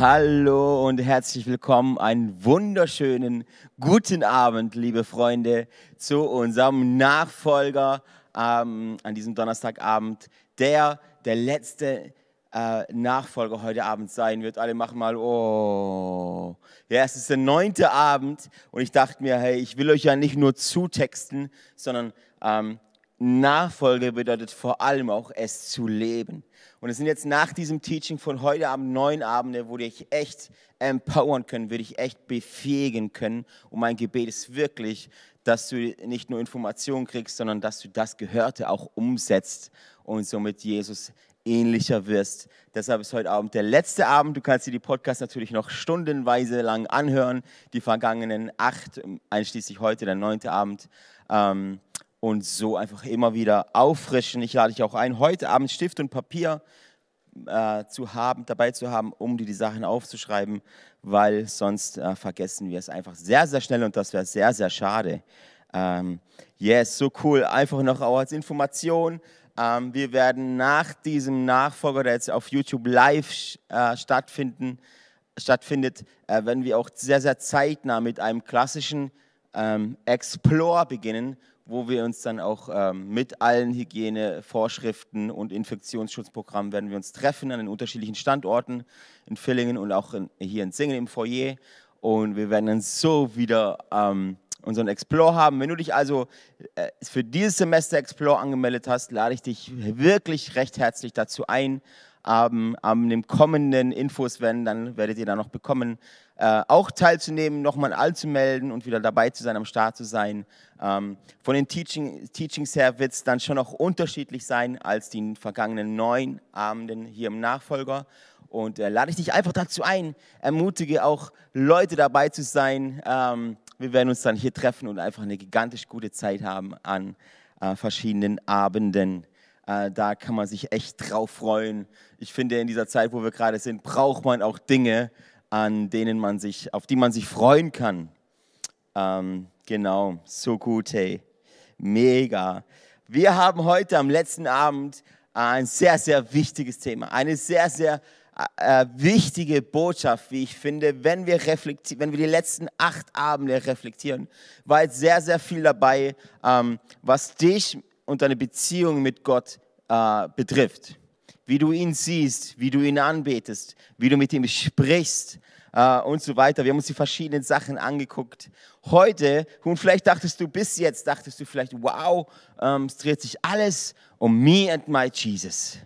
Hallo und herzlich willkommen. Einen wunderschönen guten Abend, liebe Freunde, zu unserem Nachfolger ähm, an diesem Donnerstagabend, der der letzte äh, Nachfolger heute Abend sein wird. Alle machen mal, oh. Ja, es ist der neunte Abend und ich dachte mir, hey, ich will euch ja nicht nur zutexten, sondern ähm, Nachfolge bedeutet vor allem auch es zu leben. Und es sind jetzt nach diesem Teaching von heute Abend neun Abende, wo dich echt empowern können, würde ich echt befähigen können. Und mein Gebet ist wirklich, dass du nicht nur Informationen kriegst, sondern dass du das Gehörte auch umsetzt und somit Jesus ähnlicher wirst. Deshalb ist heute Abend der letzte Abend. Du kannst dir die Podcast natürlich noch stundenweise lang anhören. Die vergangenen acht, einschließlich heute der neunte Abend. Ähm, und so einfach immer wieder auffrischen. Ich lade dich auch ein, heute Abend Stift und Papier äh, zu haben, dabei zu haben, um dir die Sachen aufzuschreiben, weil sonst äh, vergessen wir es einfach sehr, sehr schnell und das wäre sehr, sehr schade. Ähm, yes, so cool. Einfach noch auch als Information. Ähm, wir werden nach diesem Nachfolger, der jetzt auf YouTube live äh, stattfinden, stattfindet, äh, werden wir auch sehr, sehr zeitnah mit einem klassischen ähm, Explore beginnen, wo wir uns dann auch ähm, mit allen Hygienevorschriften und Infektionsschutzprogrammen werden wir uns treffen an den unterschiedlichen Standorten in Villingen und auch in, hier in Singen im Foyer. Und wir werden dann so wieder ähm, unseren Explore haben. Wenn du dich also äh, für dieses Semester Explore angemeldet hast, lade ich dich wirklich recht herzlich dazu ein. Ähm, am den kommenden Infos werden, dann werdet ihr da noch bekommen, äh, auch teilzunehmen, nochmal anzumelden und wieder dabei zu sein, am Start zu sein. Ähm, von den Teaching, Teachings her wird es dann schon noch unterschiedlich sein als die vergangenen neun Abenden hier im Nachfolger. Und äh, lade ich dich einfach dazu ein, ermutige auch Leute dabei zu sein. Ähm, wir werden uns dann hier treffen und einfach eine gigantisch gute Zeit haben an äh, verschiedenen Abenden. Äh, da kann man sich echt drauf freuen. Ich finde, in dieser Zeit, wo wir gerade sind, braucht man auch Dinge, an denen man sich, auf die man sich freuen kann. Ähm, genau, so gut, hey. Mega. Wir haben heute am letzten Abend ein sehr, sehr wichtiges Thema. Eine sehr, sehr äh, wichtige Botschaft, wie ich finde, wenn wir, wenn wir die letzten acht Abende reflektieren, war jetzt sehr, sehr viel dabei, ähm, was dich und deine Beziehung mit Gott äh, betrifft wie du ihn siehst, wie du ihn anbetest, wie du mit ihm sprichst äh, und so weiter. Wir haben uns die verschiedenen Sachen angeguckt. Heute, und vielleicht dachtest du bis jetzt, dachtest du vielleicht, wow, ähm, es dreht sich alles um me and my Jesus.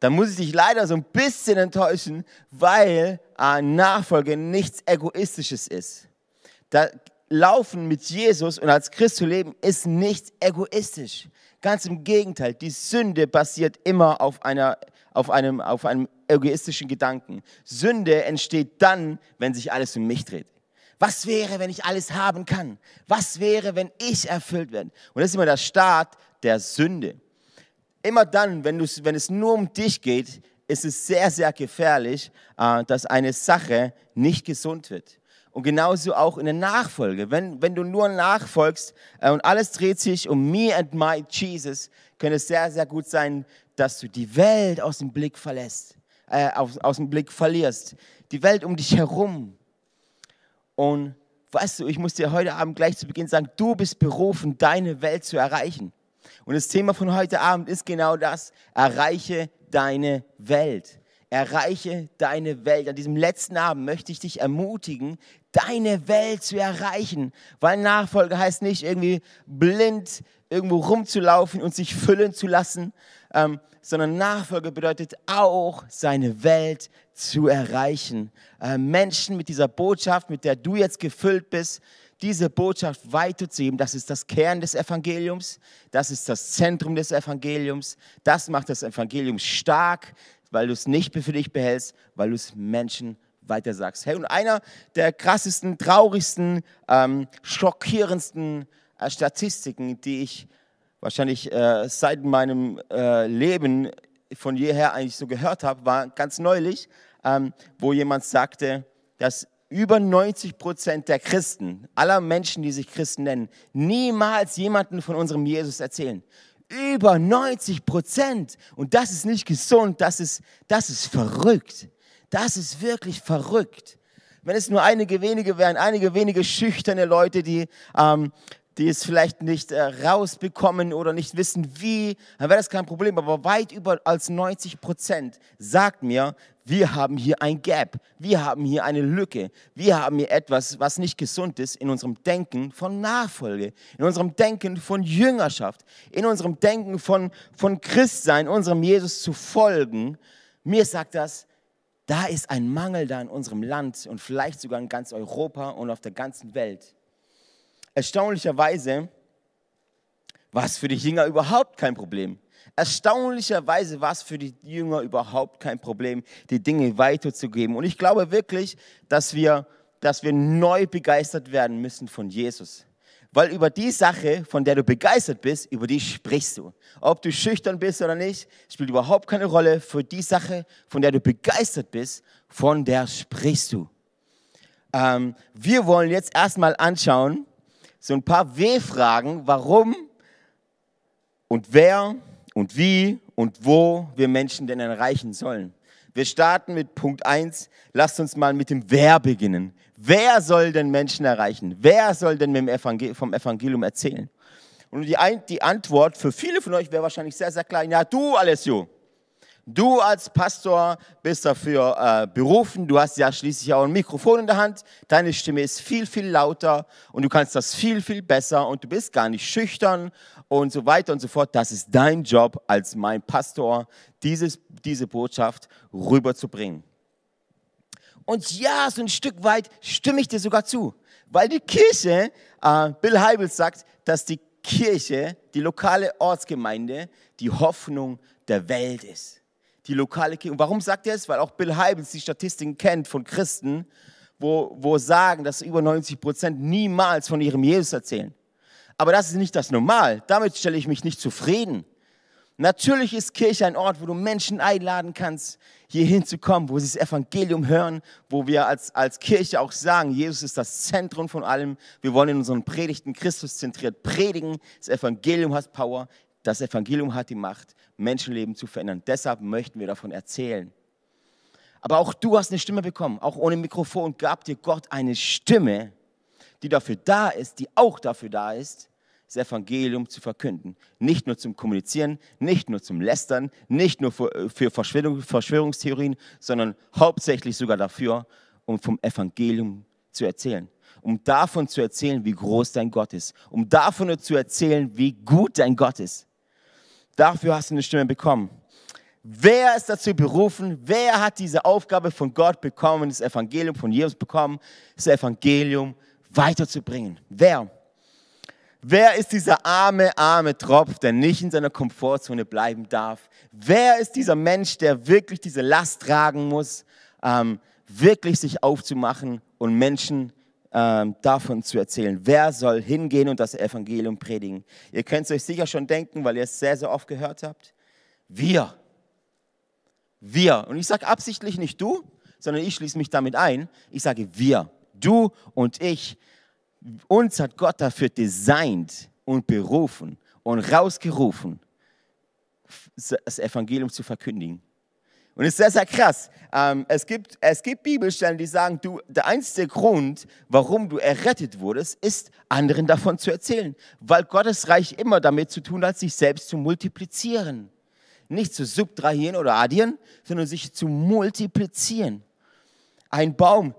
Da muss ich dich leider so ein bisschen enttäuschen, weil äh, Nachfolge nichts Egoistisches ist. Da Laufen mit Jesus und als Christ zu leben ist nicht egoistisch. Ganz im Gegenteil, die Sünde basiert immer auf, einer, auf, einem, auf einem egoistischen Gedanken. Sünde entsteht dann, wenn sich alles um mich dreht. Was wäre, wenn ich alles haben kann? Was wäre, wenn ich erfüllt werde? Und das ist immer der Start der Sünde. Immer dann, wenn, wenn es nur um dich geht, ist es sehr, sehr gefährlich, äh, dass eine Sache nicht gesund wird. Und genauso auch in der Nachfolge. Wenn, wenn du nur nachfolgst äh, und alles dreht sich um me and my Jesus, könnte es sehr, sehr gut sein, dass du die Welt aus dem Blick verlässt, äh, aus, aus dem Blick verlierst. Die Welt um dich herum. Und weißt du, ich muss dir heute Abend gleich zu Beginn sagen, du bist berufen, deine Welt zu erreichen. Und das Thema von heute Abend ist genau das. Erreiche deine Welt. Erreiche deine Welt. An diesem letzten Abend möchte ich dich ermutigen, deine Welt zu erreichen. Weil Nachfolge heißt nicht irgendwie blind irgendwo rumzulaufen und sich füllen zu lassen, ähm, sondern Nachfolge bedeutet auch, seine Welt zu erreichen. Äh, Menschen mit dieser Botschaft, mit der du jetzt gefüllt bist, diese Botschaft weiterzugeben, das ist das Kern des Evangeliums, das ist das Zentrum des Evangeliums, das macht das Evangelium stark, weil du es nicht für dich behältst, weil du es Menschen weiter sagst. Hey, und einer der krassesten, traurigsten, ähm, schockierendsten äh, Statistiken, die ich wahrscheinlich äh, seit meinem äh, Leben von jeher eigentlich so gehört habe, war ganz neulich, ähm, wo jemand sagte, dass über 90 Prozent der Christen, aller Menschen, die sich Christen nennen, niemals jemanden von unserem Jesus erzählen. Über 90 Prozent. Und das ist nicht gesund, das ist, das ist verrückt. Das ist wirklich verrückt. Wenn es nur einige wenige wären, einige wenige schüchterne Leute, die, ähm, die es vielleicht nicht äh, rausbekommen oder nicht wissen wie, dann wäre das kein Problem. Aber weit über als 90 Prozent sagt mir, wir haben hier ein Gap, wir haben hier eine Lücke, wir haben hier etwas, was nicht gesund ist in unserem Denken von Nachfolge, in unserem Denken von Jüngerschaft, in unserem Denken von, von Christsein, unserem Jesus zu folgen. Mir sagt das, da ist ein Mangel da in unserem Land und vielleicht sogar in ganz Europa und auf der ganzen Welt. Erstaunlicherweise war es für die Jünger überhaupt kein Problem. Erstaunlicherweise war es für die Jünger überhaupt kein Problem, die Dinge weiterzugeben. Und ich glaube wirklich, dass wir, dass wir neu begeistert werden müssen von Jesus. Weil über die Sache, von der du begeistert bist, über die sprichst du. Ob du schüchtern bist oder nicht, spielt überhaupt keine Rolle. Für die Sache, von der du begeistert bist, von der sprichst du. Ähm, wir wollen jetzt erstmal anschauen, so ein paar W-Fragen, warum und wer und wie und wo wir Menschen denn erreichen sollen. Wir starten mit Punkt 1. Lasst uns mal mit dem Wer beginnen. Wer soll denn Menschen erreichen? Wer soll denn vom Evangelium erzählen? Und die, die Antwort für viele von euch wäre wahrscheinlich sehr, sehr klar. Ja, du, Alessio. Du als Pastor bist dafür äh, berufen. Du hast ja schließlich auch ein Mikrofon in der Hand. Deine Stimme ist viel, viel lauter und du kannst das viel, viel besser und du bist gar nicht schüchtern und so weiter und so fort. Das ist dein Job als mein Pastor, dieses, diese Botschaft rüberzubringen. Und ja, so ein Stück weit stimme ich dir sogar zu, weil die Kirche, äh, Bill Heibels sagt, dass die Kirche, die lokale Ortsgemeinde, die Hoffnung der Welt ist. Die lokale Kirche. Und warum sagt er es? Weil auch Bill Heibels die Statistiken kennt von Christen, wo, wo sagen, dass über 90 Prozent niemals von ihrem Jesus erzählen. Aber das ist nicht das Normal. Damit stelle ich mich nicht zufrieden. Natürlich ist Kirche ein Ort, wo du Menschen einladen kannst, hier hinzukommen, wo sie das Evangelium hören, wo wir als, als Kirche auch sagen, Jesus ist das Zentrum von allem. Wir wollen in unseren Predigten Christus zentriert predigen. Das Evangelium hat Power. Das Evangelium hat die Macht, Menschenleben zu verändern. Deshalb möchten wir davon erzählen. Aber auch du hast eine Stimme bekommen. Auch ohne Mikrofon gab dir Gott eine Stimme, die dafür da ist, die auch dafür da ist, das Evangelium zu verkünden. Nicht nur zum Kommunizieren, nicht nur zum Lästern, nicht nur für, Verschwörungstheorien, sondern hauptsächlich sogar dafür, um vom Evangelium zu erzählen. Um davon zu erzählen, wie groß dein Gott ist. Um davon zu erzählen, wie gut dein Gott ist. Dafür hast du eine Stimme bekommen. Wer ist dazu berufen? Wer hat diese Aufgabe von Gott bekommen, das Evangelium von Jesus bekommen, das Evangelium weiterzubringen? Wer? Wer ist dieser arme, arme Tropf, der nicht in seiner Komfortzone bleiben darf? Wer ist dieser Mensch, der wirklich diese Last tragen muss, ähm, wirklich sich aufzumachen und Menschen ähm, davon zu erzählen? Wer soll hingehen und das Evangelium predigen? Ihr könnt es euch sicher schon denken, weil ihr es sehr, sehr oft gehört habt. Wir. Wir. Und ich sage absichtlich nicht du, sondern ich schließe mich damit ein. Ich sage wir. Du und ich uns hat Gott dafür designt und berufen und rausgerufen, das Evangelium zu verkündigen. Und es ist sehr, sehr krass. Ähm, es, gibt, es gibt Bibelstellen, die sagen, du, der einzige Grund, warum du errettet wurdest, ist, anderen davon zu erzählen. Weil Gottes Reich immer damit zu tun hat, sich selbst zu multiplizieren. Nicht zu subtrahieren oder addieren, sondern sich zu multiplizieren. Ein Baum,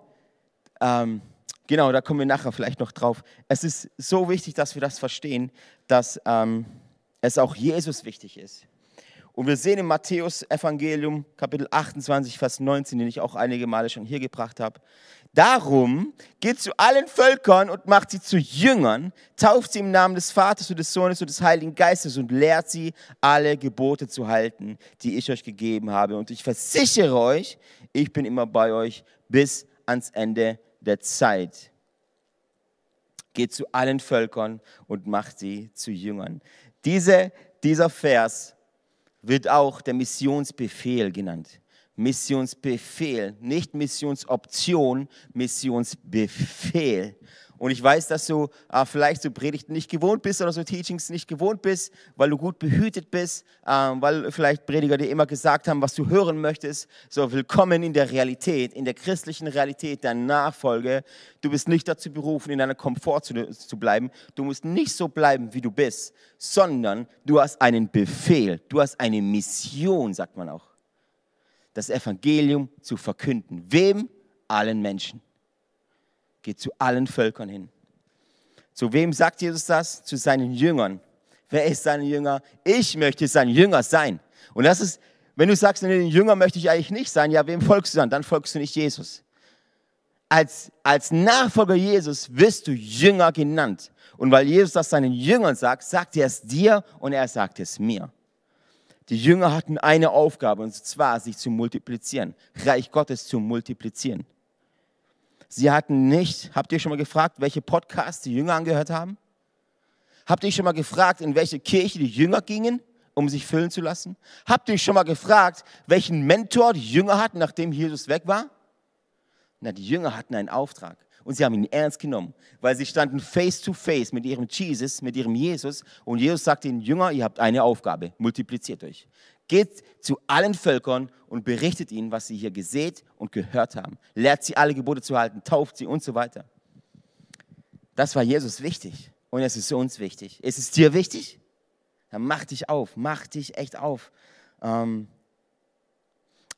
ähm, Genau, da kommen wir nachher vielleicht noch drauf. Es ist so wichtig, dass wir das verstehen, dass ähm, es auch Jesus wichtig ist. Und wir sehen im Matthäus Evangelium Kapitel 28, Vers 19, den ich auch einige Male schon hier gebracht habe. Darum geht zu allen Völkern und macht sie zu Jüngern, tauft sie im Namen des Vaters und des Sohnes und des Heiligen Geistes und lehrt sie, alle Gebote zu halten, die ich euch gegeben habe. Und ich versichere euch, ich bin immer bei euch bis ans Ende der Zeit. Geht zu allen Völkern und macht sie zu Jüngern. Diese, dieser Vers wird auch der Missionsbefehl genannt. Missionsbefehl, nicht Missionsoption, Missionsbefehl. Und ich weiß, dass du äh, vielleicht so Predigten nicht gewohnt bist oder so Teachings nicht gewohnt bist, weil du gut behütet bist, äh, weil vielleicht Prediger dir immer gesagt haben, was du hören möchtest. So, willkommen in der Realität, in der christlichen Realität der Nachfolge. Du bist nicht dazu berufen, in deiner Komfort zu, zu bleiben. Du musst nicht so bleiben, wie du bist, sondern du hast einen Befehl, du hast eine Mission, sagt man auch. Das Evangelium zu verkünden. Wem? Allen Menschen geht zu allen Völkern hin. Zu wem sagt Jesus das? Zu seinen Jüngern. Wer ist sein Jünger? Ich möchte sein Jünger sein. Und das ist, wenn du sagst, ein Jünger möchte ich eigentlich nicht sein, ja, wem folgst du dann? Dann folgst du nicht Jesus. Als, als Nachfolger Jesus wirst du Jünger genannt. Und weil Jesus das seinen Jüngern sagt, sagt er es dir und er sagt es mir. Die Jünger hatten eine Aufgabe, und zwar sich zu multiplizieren, Reich Gottes zu multiplizieren. Sie hatten nicht, habt ihr schon mal gefragt, welche Podcasts die Jünger angehört haben? Habt ihr schon mal gefragt, in welche Kirche die Jünger gingen, um sich füllen zu lassen? Habt ihr schon mal gefragt, welchen Mentor die Jünger hatten, nachdem Jesus weg war? Na, die Jünger hatten einen Auftrag und sie haben ihn ernst genommen, weil sie standen face to face mit ihrem Jesus, mit ihrem Jesus und Jesus sagte ihnen, Jünger, ihr habt eine Aufgabe, multipliziert euch. Geht zu allen Völkern und berichtet ihnen, was sie hier gesät und gehört haben. Lehrt sie alle Gebote zu halten, tauft sie und so weiter. Das war Jesus wichtig und es ist uns wichtig. Ist es dir wichtig? Dann mach dich auf, mach dich echt auf. Ähm,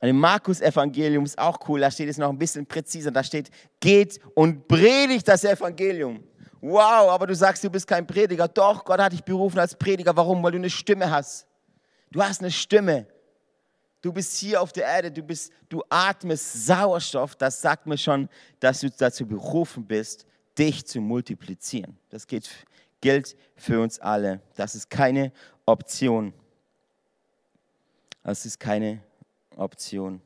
im Markus-Evangelium ist auch cool, da steht es noch ein bisschen präziser. Da steht, geht und predigt das Evangelium. Wow, aber du sagst, du bist kein Prediger. Doch, Gott hat dich berufen als Prediger. Warum? Weil du eine Stimme hast. Du hast eine Stimme. Du bist hier auf der Erde, du, bist, du atmest Sauerstoff. Das sagt mir schon, dass du dazu berufen bist, dich zu multiplizieren. Das geht, gilt für uns alle. Das ist keine Option. Das ist keine Option.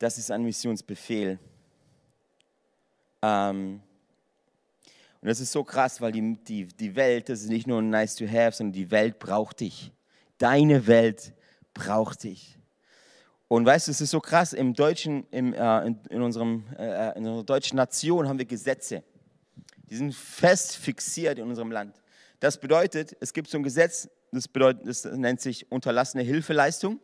Das ist ein Missionsbefehl. Ähm, und das ist so krass, weil die, die, die Welt, das ist nicht nur nice to have, sondern die Welt braucht dich. Deine Welt braucht dich. Und weißt du, es ist so krass, im deutschen, im, äh, in, in, unserem, äh, in unserer deutschen Nation haben wir Gesetze. Die sind fest fixiert in unserem Land. Das bedeutet, es gibt so ein Gesetz, das, bedeutet, das nennt sich unterlassene Hilfeleistung.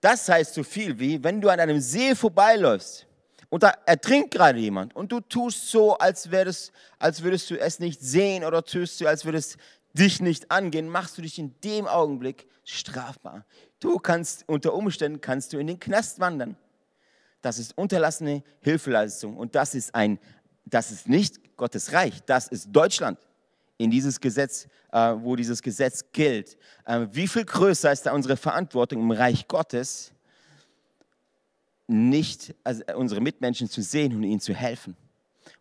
Das heißt so viel wie, wenn du an einem See vorbeiläufst und da ertrinkt gerade jemand und du tust so, als, wärst, als würdest du es nicht sehen oder tust du, als würdest dich nicht angehen, machst du dich in dem Augenblick strafbar. Du kannst unter Umständen kannst du in den Knast wandern. Das ist unterlassene Hilfeleistung und das ist ein, das ist nicht Gottes Reich, das ist Deutschland. In dieses Gesetz, äh, wo dieses Gesetz gilt. Äh, wie viel größer ist da unsere Verantwortung im Reich Gottes? Nicht also unsere Mitmenschen zu sehen und ihnen zu helfen.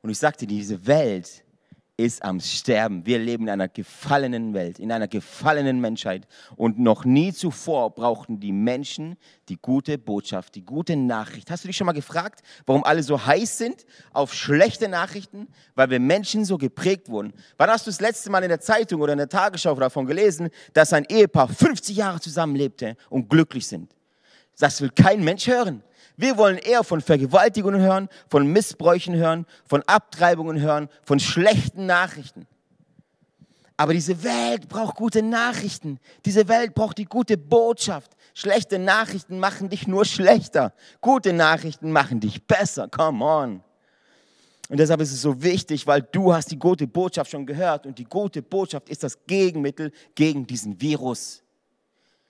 Und ich sagte, diese Welt ist am Sterben. Wir leben in einer gefallenen Welt, in einer gefallenen Menschheit. Und noch nie zuvor brauchten die Menschen die gute Botschaft, die gute Nachricht. Hast du dich schon mal gefragt, warum alle so heiß sind auf schlechte Nachrichten? Weil wir Menschen so geprägt wurden. Wann hast du das letzte Mal in der Zeitung oder in der Tagesschau davon gelesen, dass ein Ehepaar 50 Jahre zusammenlebte und glücklich sind? Das will kein Mensch hören. Wir wollen eher von Vergewaltigungen hören, von Missbräuchen hören, von Abtreibungen hören, von schlechten Nachrichten. Aber diese Welt braucht gute Nachrichten. Diese Welt braucht die gute Botschaft. Schlechte Nachrichten machen dich nur schlechter. Gute Nachrichten machen dich besser. Come on. Und deshalb ist es so wichtig, weil du hast die gute Botschaft schon gehört und die gute Botschaft ist das Gegenmittel gegen diesen Virus.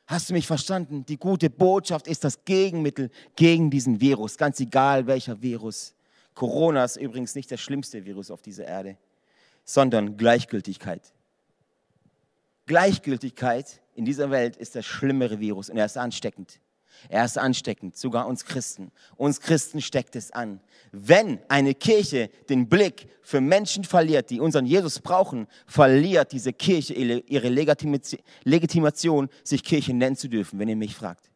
Hast du mich verstanden? Die gute Botschaft ist das Gegenmittel gegen diesen Virus, ganz egal welcher Virus. Corona ist übrigens nicht der schlimmste Virus auf dieser Erde, sondern Gleichgültigkeit. Gleichgültigkeit in dieser Welt ist das schlimmere Virus und er ist ansteckend. Er ist ansteckend, sogar uns Christen. Uns Christen steckt es an. Wenn eine Kirche den Blick für Menschen verliert, die unseren Jesus brauchen, verliert diese Kirche ihre Legitimation, sich Kirche nennen zu dürfen, wenn ihr mich fragt.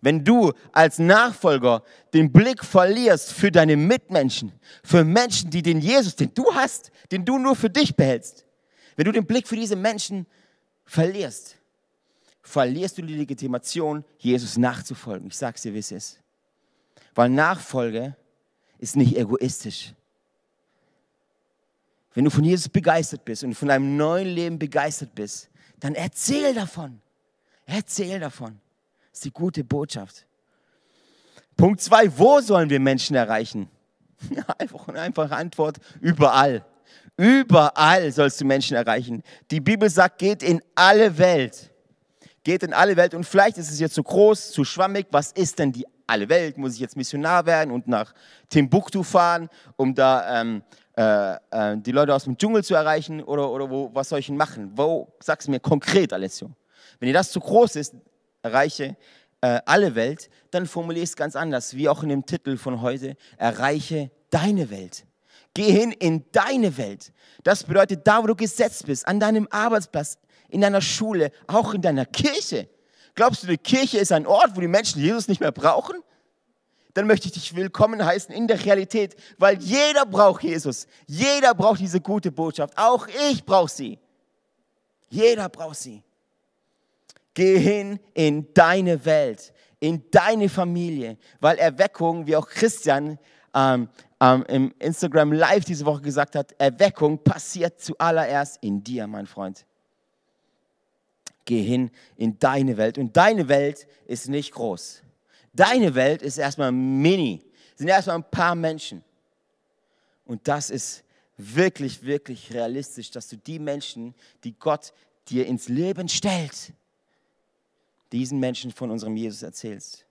Wenn du als Nachfolger den Blick verlierst für deine Mitmenschen, für Menschen, die den Jesus, den du hast, den du nur für dich behältst, wenn du den Blick für diese Menschen verlierst, verlierst du die Legitimation, Jesus nachzufolgen. Ich sage es dir, wie es ist. Weil Nachfolge ist nicht egoistisch. Wenn du von Jesus begeistert bist und von deinem neuen Leben begeistert bist, dann erzähl davon. Erzähl davon. Das ist die gute Botschaft. Punkt zwei, wo sollen wir Menschen erreichen? Einfach eine einfache Antwort, überall. Überall sollst du Menschen erreichen. Die Bibel sagt, geht in alle Welt. Geht in alle Welt. Und vielleicht ist es jetzt zu groß, zu schwammig. Was ist denn die alle Welt? Muss ich jetzt Missionar werden und nach Timbuktu fahren, um da ähm, äh, äh, die Leute aus dem Dschungel zu erreichen? Oder, oder wo, was soll ich denn machen? Wo, sag's mir konkret, Alessio. Wenn dir das zu groß ist, erreiche äh, alle Welt, dann formuliere es ganz anders, wie auch in dem Titel von heute, erreiche deine Welt. Geh hin in deine Welt. Das bedeutet, da wo du gesetzt bist, an deinem Arbeitsplatz, in deiner Schule, auch in deiner Kirche. Glaubst du, die Kirche ist ein Ort, wo die Menschen Jesus nicht mehr brauchen? Dann möchte ich dich willkommen heißen in der Realität, weil jeder braucht Jesus. Jeder braucht diese gute Botschaft. Auch ich brauche sie. Jeder braucht sie. Geh hin in deine Welt, in deine Familie, weil Erweckung, wie auch Christian ähm, ähm, im Instagram Live diese Woche gesagt hat, Erweckung passiert zuallererst in dir, mein Freund. Geh hin in deine Welt. Und deine Welt ist nicht groß. Deine Welt ist erstmal mini. Es sind erstmal ein paar Menschen. Und das ist wirklich, wirklich realistisch, dass du die Menschen, die Gott dir ins Leben stellt, diesen Menschen von unserem Jesus erzählst.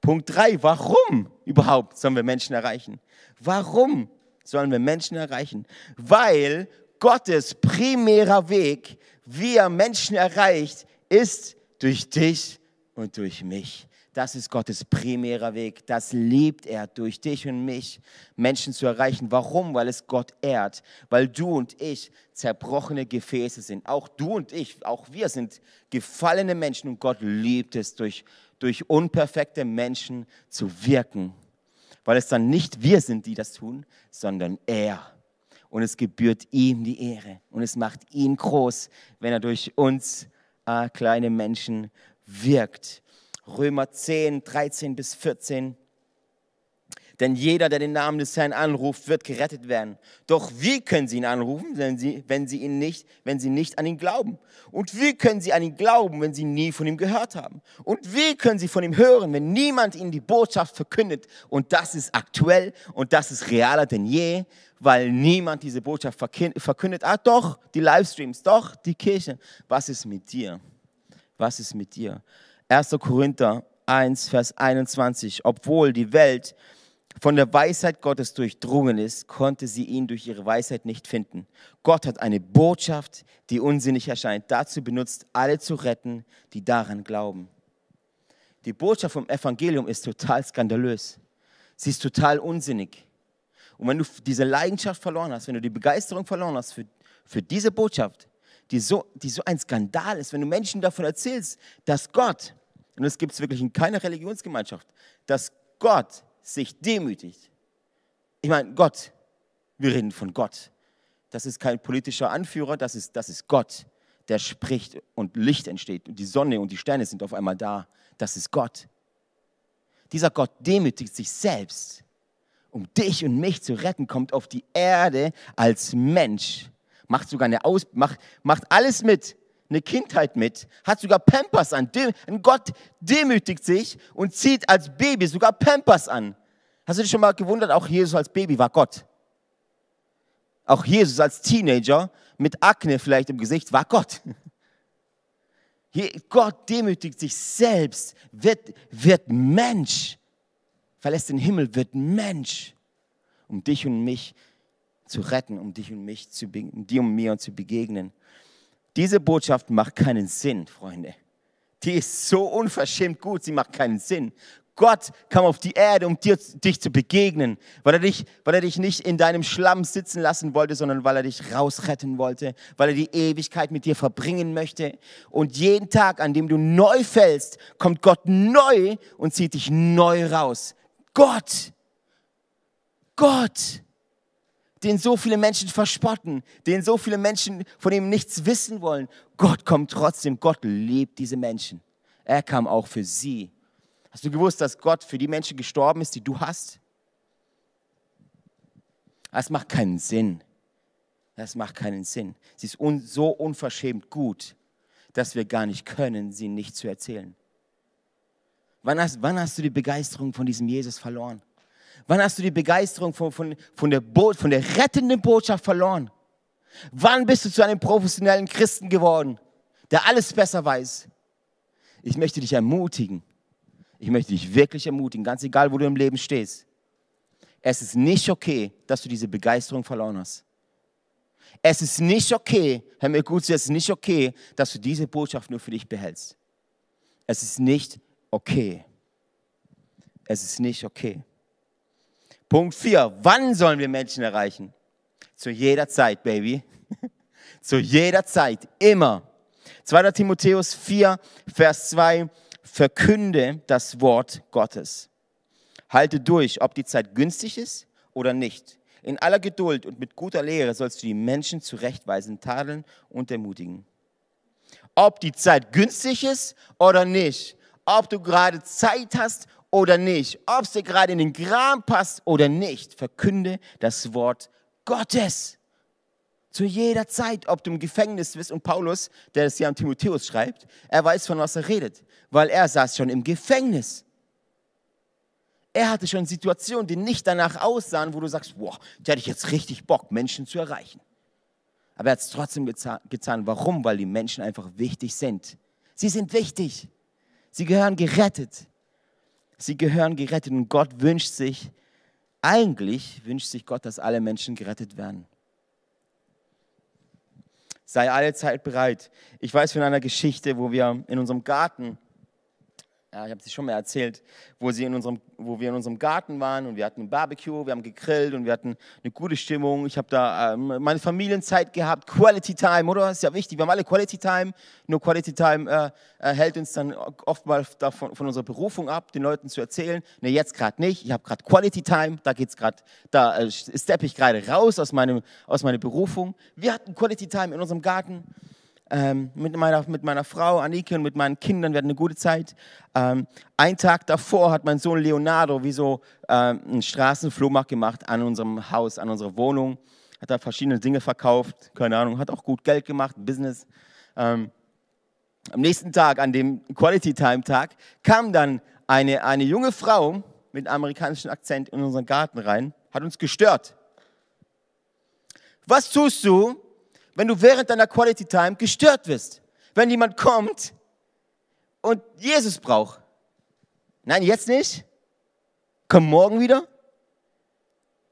Punkt drei, warum überhaupt sollen wir Menschen erreichen? Warum sollen wir Menschen erreichen? Weil Gottes primärer Weg, wie er Menschen erreicht, ist durch dich und durch mich. Das ist Gottes primärer Weg. Das liebt er durch dich und mich, Menschen zu erreichen. Warum? Weil es Gott ehrt. Weil du und ich zerbrochene Gefäße sind. Auch du und ich, auch wir sind gefallene Menschen und Gott liebt es, durch, durch unperfekte Menschen zu wirken. Weil es dann nicht wir sind, die das tun, sondern er. Und es gebührt ihm die Ehre. Und es macht ihn groß, wenn er durch uns äh, kleine Menschen wirkt. Römer 10, 13 bis 14. Denn jeder, der den Namen des Herrn anruft, wird gerettet werden. Doch wie können sie ihn anrufen, wenn sie, wenn sie, ihn nicht, wenn sie nicht an ihn glauben? Und wie können sie an ihn glauben, wenn sie nie von ihm gehört haben? Und wie können sie von ihm hören, wenn niemand ihnen die Botschaft verkündet? Und das ist aktuell und das ist realer denn je, weil niemand diese Botschaft verkündet. Ah, doch, die Livestreams, doch, die Kirche. Was ist mit dir? Was ist mit dir? 1. Korinther 1, Vers 21. Obwohl die Welt von der Weisheit Gottes durchdrungen ist, konnte sie ihn durch ihre Weisheit nicht finden. Gott hat eine Botschaft, die unsinnig erscheint, dazu benutzt, alle zu retten, die daran glauben. Die Botschaft vom Evangelium ist total skandalös. Sie ist total unsinnig. Und wenn du diese Leidenschaft verloren hast, wenn du die Begeisterung verloren hast für, für diese Botschaft, die so, die so ein Skandal ist, wenn du Menschen davon erzählst, dass Gott und das gibt es wirklich in keiner Religionsgemeinschaft, dass Gott sich demütigt. Ich meine, Gott, wir reden von Gott. Das ist kein politischer Anführer, das ist, das ist Gott, der spricht und Licht entsteht und die Sonne und die Sterne sind auf einmal da. Das ist Gott. Dieser Gott demütigt sich selbst, um dich und mich zu retten, kommt auf die Erde als Mensch, macht sogar eine Aus, macht, macht alles mit, eine Kindheit mit, hat sogar Pampers an. Ein Gott demütigt sich und zieht als Baby sogar Pampers an. Hast du dich schon mal gewundert, auch Jesus als Baby war Gott. Auch Jesus als Teenager mit Akne vielleicht im Gesicht war Gott. Gott demütigt sich selbst, wird, wird Mensch, verlässt den Himmel, wird Mensch, um dich und mich zu retten, um dich und mich zu, um dir und mir zu begegnen. Diese Botschaft macht keinen Sinn, Freunde. Die ist so unverschämt gut, sie macht keinen Sinn. Gott kam auf die Erde, um dir, dich zu begegnen, weil er dich, weil er dich nicht in deinem Schlamm sitzen lassen wollte, sondern weil er dich rausretten wollte, weil er die Ewigkeit mit dir verbringen möchte. Und jeden Tag, an dem du neu fällst, kommt Gott neu und zieht dich neu raus. Gott, Gott den so viele Menschen verspotten, den so viele Menschen von ihm nichts wissen wollen. Gott kommt trotzdem, Gott liebt diese Menschen. Er kam auch für sie. Hast du gewusst, dass Gott für die Menschen gestorben ist, die du hast? Das macht keinen Sinn. Das macht keinen Sinn. Sie ist un so unverschämt gut, dass wir gar nicht können, sie nicht zu erzählen. Wann hast, wann hast du die Begeisterung von diesem Jesus verloren? Wann hast du die Begeisterung von, von, von, der, Bo von der rettenden Botschaft verloren? Wann bist du zu einem professionellen Christen geworden, der alles besser weiß? Ich möchte dich ermutigen. Ich möchte dich wirklich ermutigen, ganz egal, wo du im Leben stehst. Es ist nicht okay, dass du diese Begeisterung verloren hast. Es ist nicht okay, gut zu, es ist nicht okay, dass du diese Botschaft nur für dich behältst. Es ist nicht okay. Es ist nicht okay. Punkt 4. Wann sollen wir Menschen erreichen? Zu jeder Zeit, Baby. Zu jeder Zeit, immer. 2. Timotheus 4, Vers 2. Verkünde das Wort Gottes. Halte durch, ob die Zeit günstig ist oder nicht. In aller Geduld und mit guter Lehre sollst du die Menschen zurechtweisen, tadeln und ermutigen. Ob die Zeit günstig ist oder nicht, ob du gerade Zeit hast oder nicht, ob es dir gerade in den Gram passt oder nicht, verkünde das Wort Gottes. Zu jeder Zeit, ob du im Gefängnis bist. Und Paulus, der das hier an Timotheus schreibt, er weiß, von was er redet, weil er saß schon im Gefängnis. Er hatte schon Situationen, die nicht danach aussahen, wo du sagst, boah, da hätte ich jetzt richtig Bock, Menschen zu erreichen. Aber er hat es trotzdem getan. Warum? Weil die Menschen einfach wichtig sind. Sie sind wichtig. Sie gehören gerettet. Sie gehören gerettet und Gott wünscht sich, eigentlich wünscht sich Gott, dass alle Menschen gerettet werden. Sei alle Zeit bereit. Ich weiß von einer Geschichte, wo wir in unserem Garten ja, ich habe es schon mal erzählt, wo, sie in unserem, wo wir in unserem Garten waren und wir hatten ein Barbecue, wir haben gegrillt und wir hatten eine gute Stimmung. Ich habe da äh, meine Familienzeit gehabt, Quality Time, oder? Ist ja wichtig. Wir haben alle Quality Time. Nur Quality Time äh, äh hält uns dann oftmals davon, von unserer Berufung ab, den Leuten zu erzählen. Ne, jetzt gerade nicht. Ich habe gerade Quality Time. Da geht's gerade, da äh, steppe ich gerade raus aus meinem, aus meiner Berufung. Wir hatten Quality Time in unserem Garten ähm, mit, meiner, mit meiner Frau Anike und mit meinen Kindern. Wir hatten eine gute Zeit. Ähm, einen Tag davor hat mein Sohn Leonardo wie so ähm, einen Straßenflohmarkt gemacht an unserem Haus, an unserer Wohnung. Hat da verschiedene Dinge verkauft, keine Ahnung, hat auch gut Geld gemacht, Business. Ähm, am nächsten Tag, an dem Quality Time Tag, kam dann eine, eine junge Frau mit amerikanischem Akzent in unseren Garten rein, hat uns gestört. Was tust du, wenn du während deiner Quality Time gestört wirst. Wenn jemand kommt und Jesus braucht. Nein, jetzt nicht. Komm morgen wieder.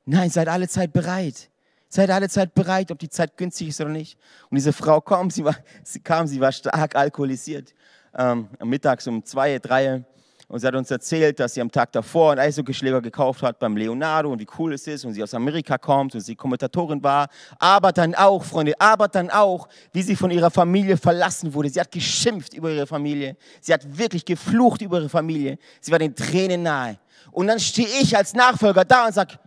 Nein, seid alle Zeit bereit. Seid alle Zeit bereit, ob die Zeit günstig ist oder nicht. Und diese Frau kam, sie, war, sie kam, sie war stark alkoholisiert. Ähm, mittags um zwei, drei und sie hat uns erzählt, dass sie am Tag davor einen Eishockeyschläger gekauft hat beim Leonardo und wie cool es ist und sie aus Amerika kommt und sie Kommentatorin war. Aber dann auch, Freunde, aber dann auch, wie sie von ihrer Familie verlassen wurde. Sie hat geschimpft über ihre Familie. Sie hat wirklich geflucht über ihre Familie. Sie war den Tränen nahe. Und dann stehe ich als Nachfolger da und sage,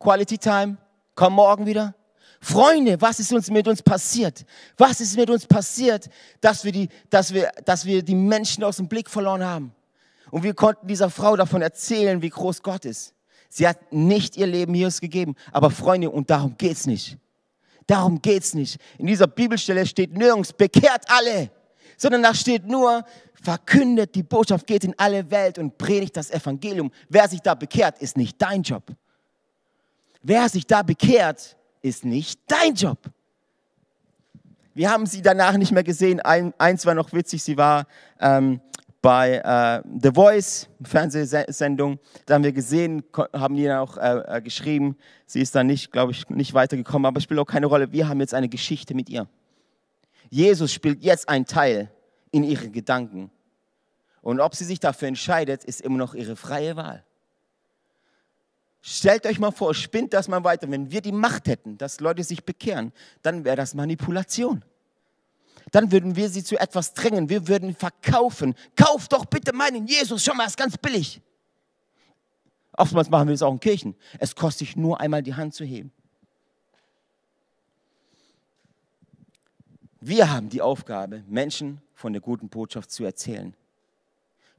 Quality Time, komm morgen wieder. Freunde, was ist uns mit uns passiert? Was ist mit uns passiert, dass wir die, dass wir, dass wir die Menschen aus dem Blick verloren haben? Und wir konnten dieser Frau davon erzählen, wie groß Gott ist. Sie hat nicht ihr Leben Jesus gegeben. Aber Freunde, und darum geht's nicht. Darum geht's nicht. In dieser Bibelstelle steht nirgends, bekehrt alle. Sondern da steht nur, verkündet die Botschaft, geht in alle Welt und predigt das Evangelium. Wer sich da bekehrt, ist nicht dein Job. Wer sich da bekehrt, ist nicht dein Job. Wir haben sie danach nicht mehr gesehen. Ein, eins war noch witzig, sie war ähm, bei äh, The Voice, Fernsehsendung, da haben wir gesehen, haben die dann auch äh, äh, geschrieben, sie ist dann nicht, glaube ich, nicht weitergekommen, aber spielt auch keine Rolle. Wir haben jetzt eine Geschichte mit ihr. Jesus spielt jetzt einen Teil in ihren Gedanken. Und ob sie sich dafür entscheidet, ist immer noch ihre freie Wahl. Stellt euch mal vor, spinnt das mal weiter. Wenn wir die Macht hätten, dass Leute sich bekehren, dann wäre das Manipulation dann würden wir sie zu etwas drängen. Wir würden verkaufen. Kauf doch bitte meinen Jesus, schon mal, ist ganz billig. Oftmals machen wir das auch in Kirchen. Es kostet sich nur einmal die Hand zu heben. Wir haben die Aufgabe, Menschen von der guten Botschaft zu erzählen.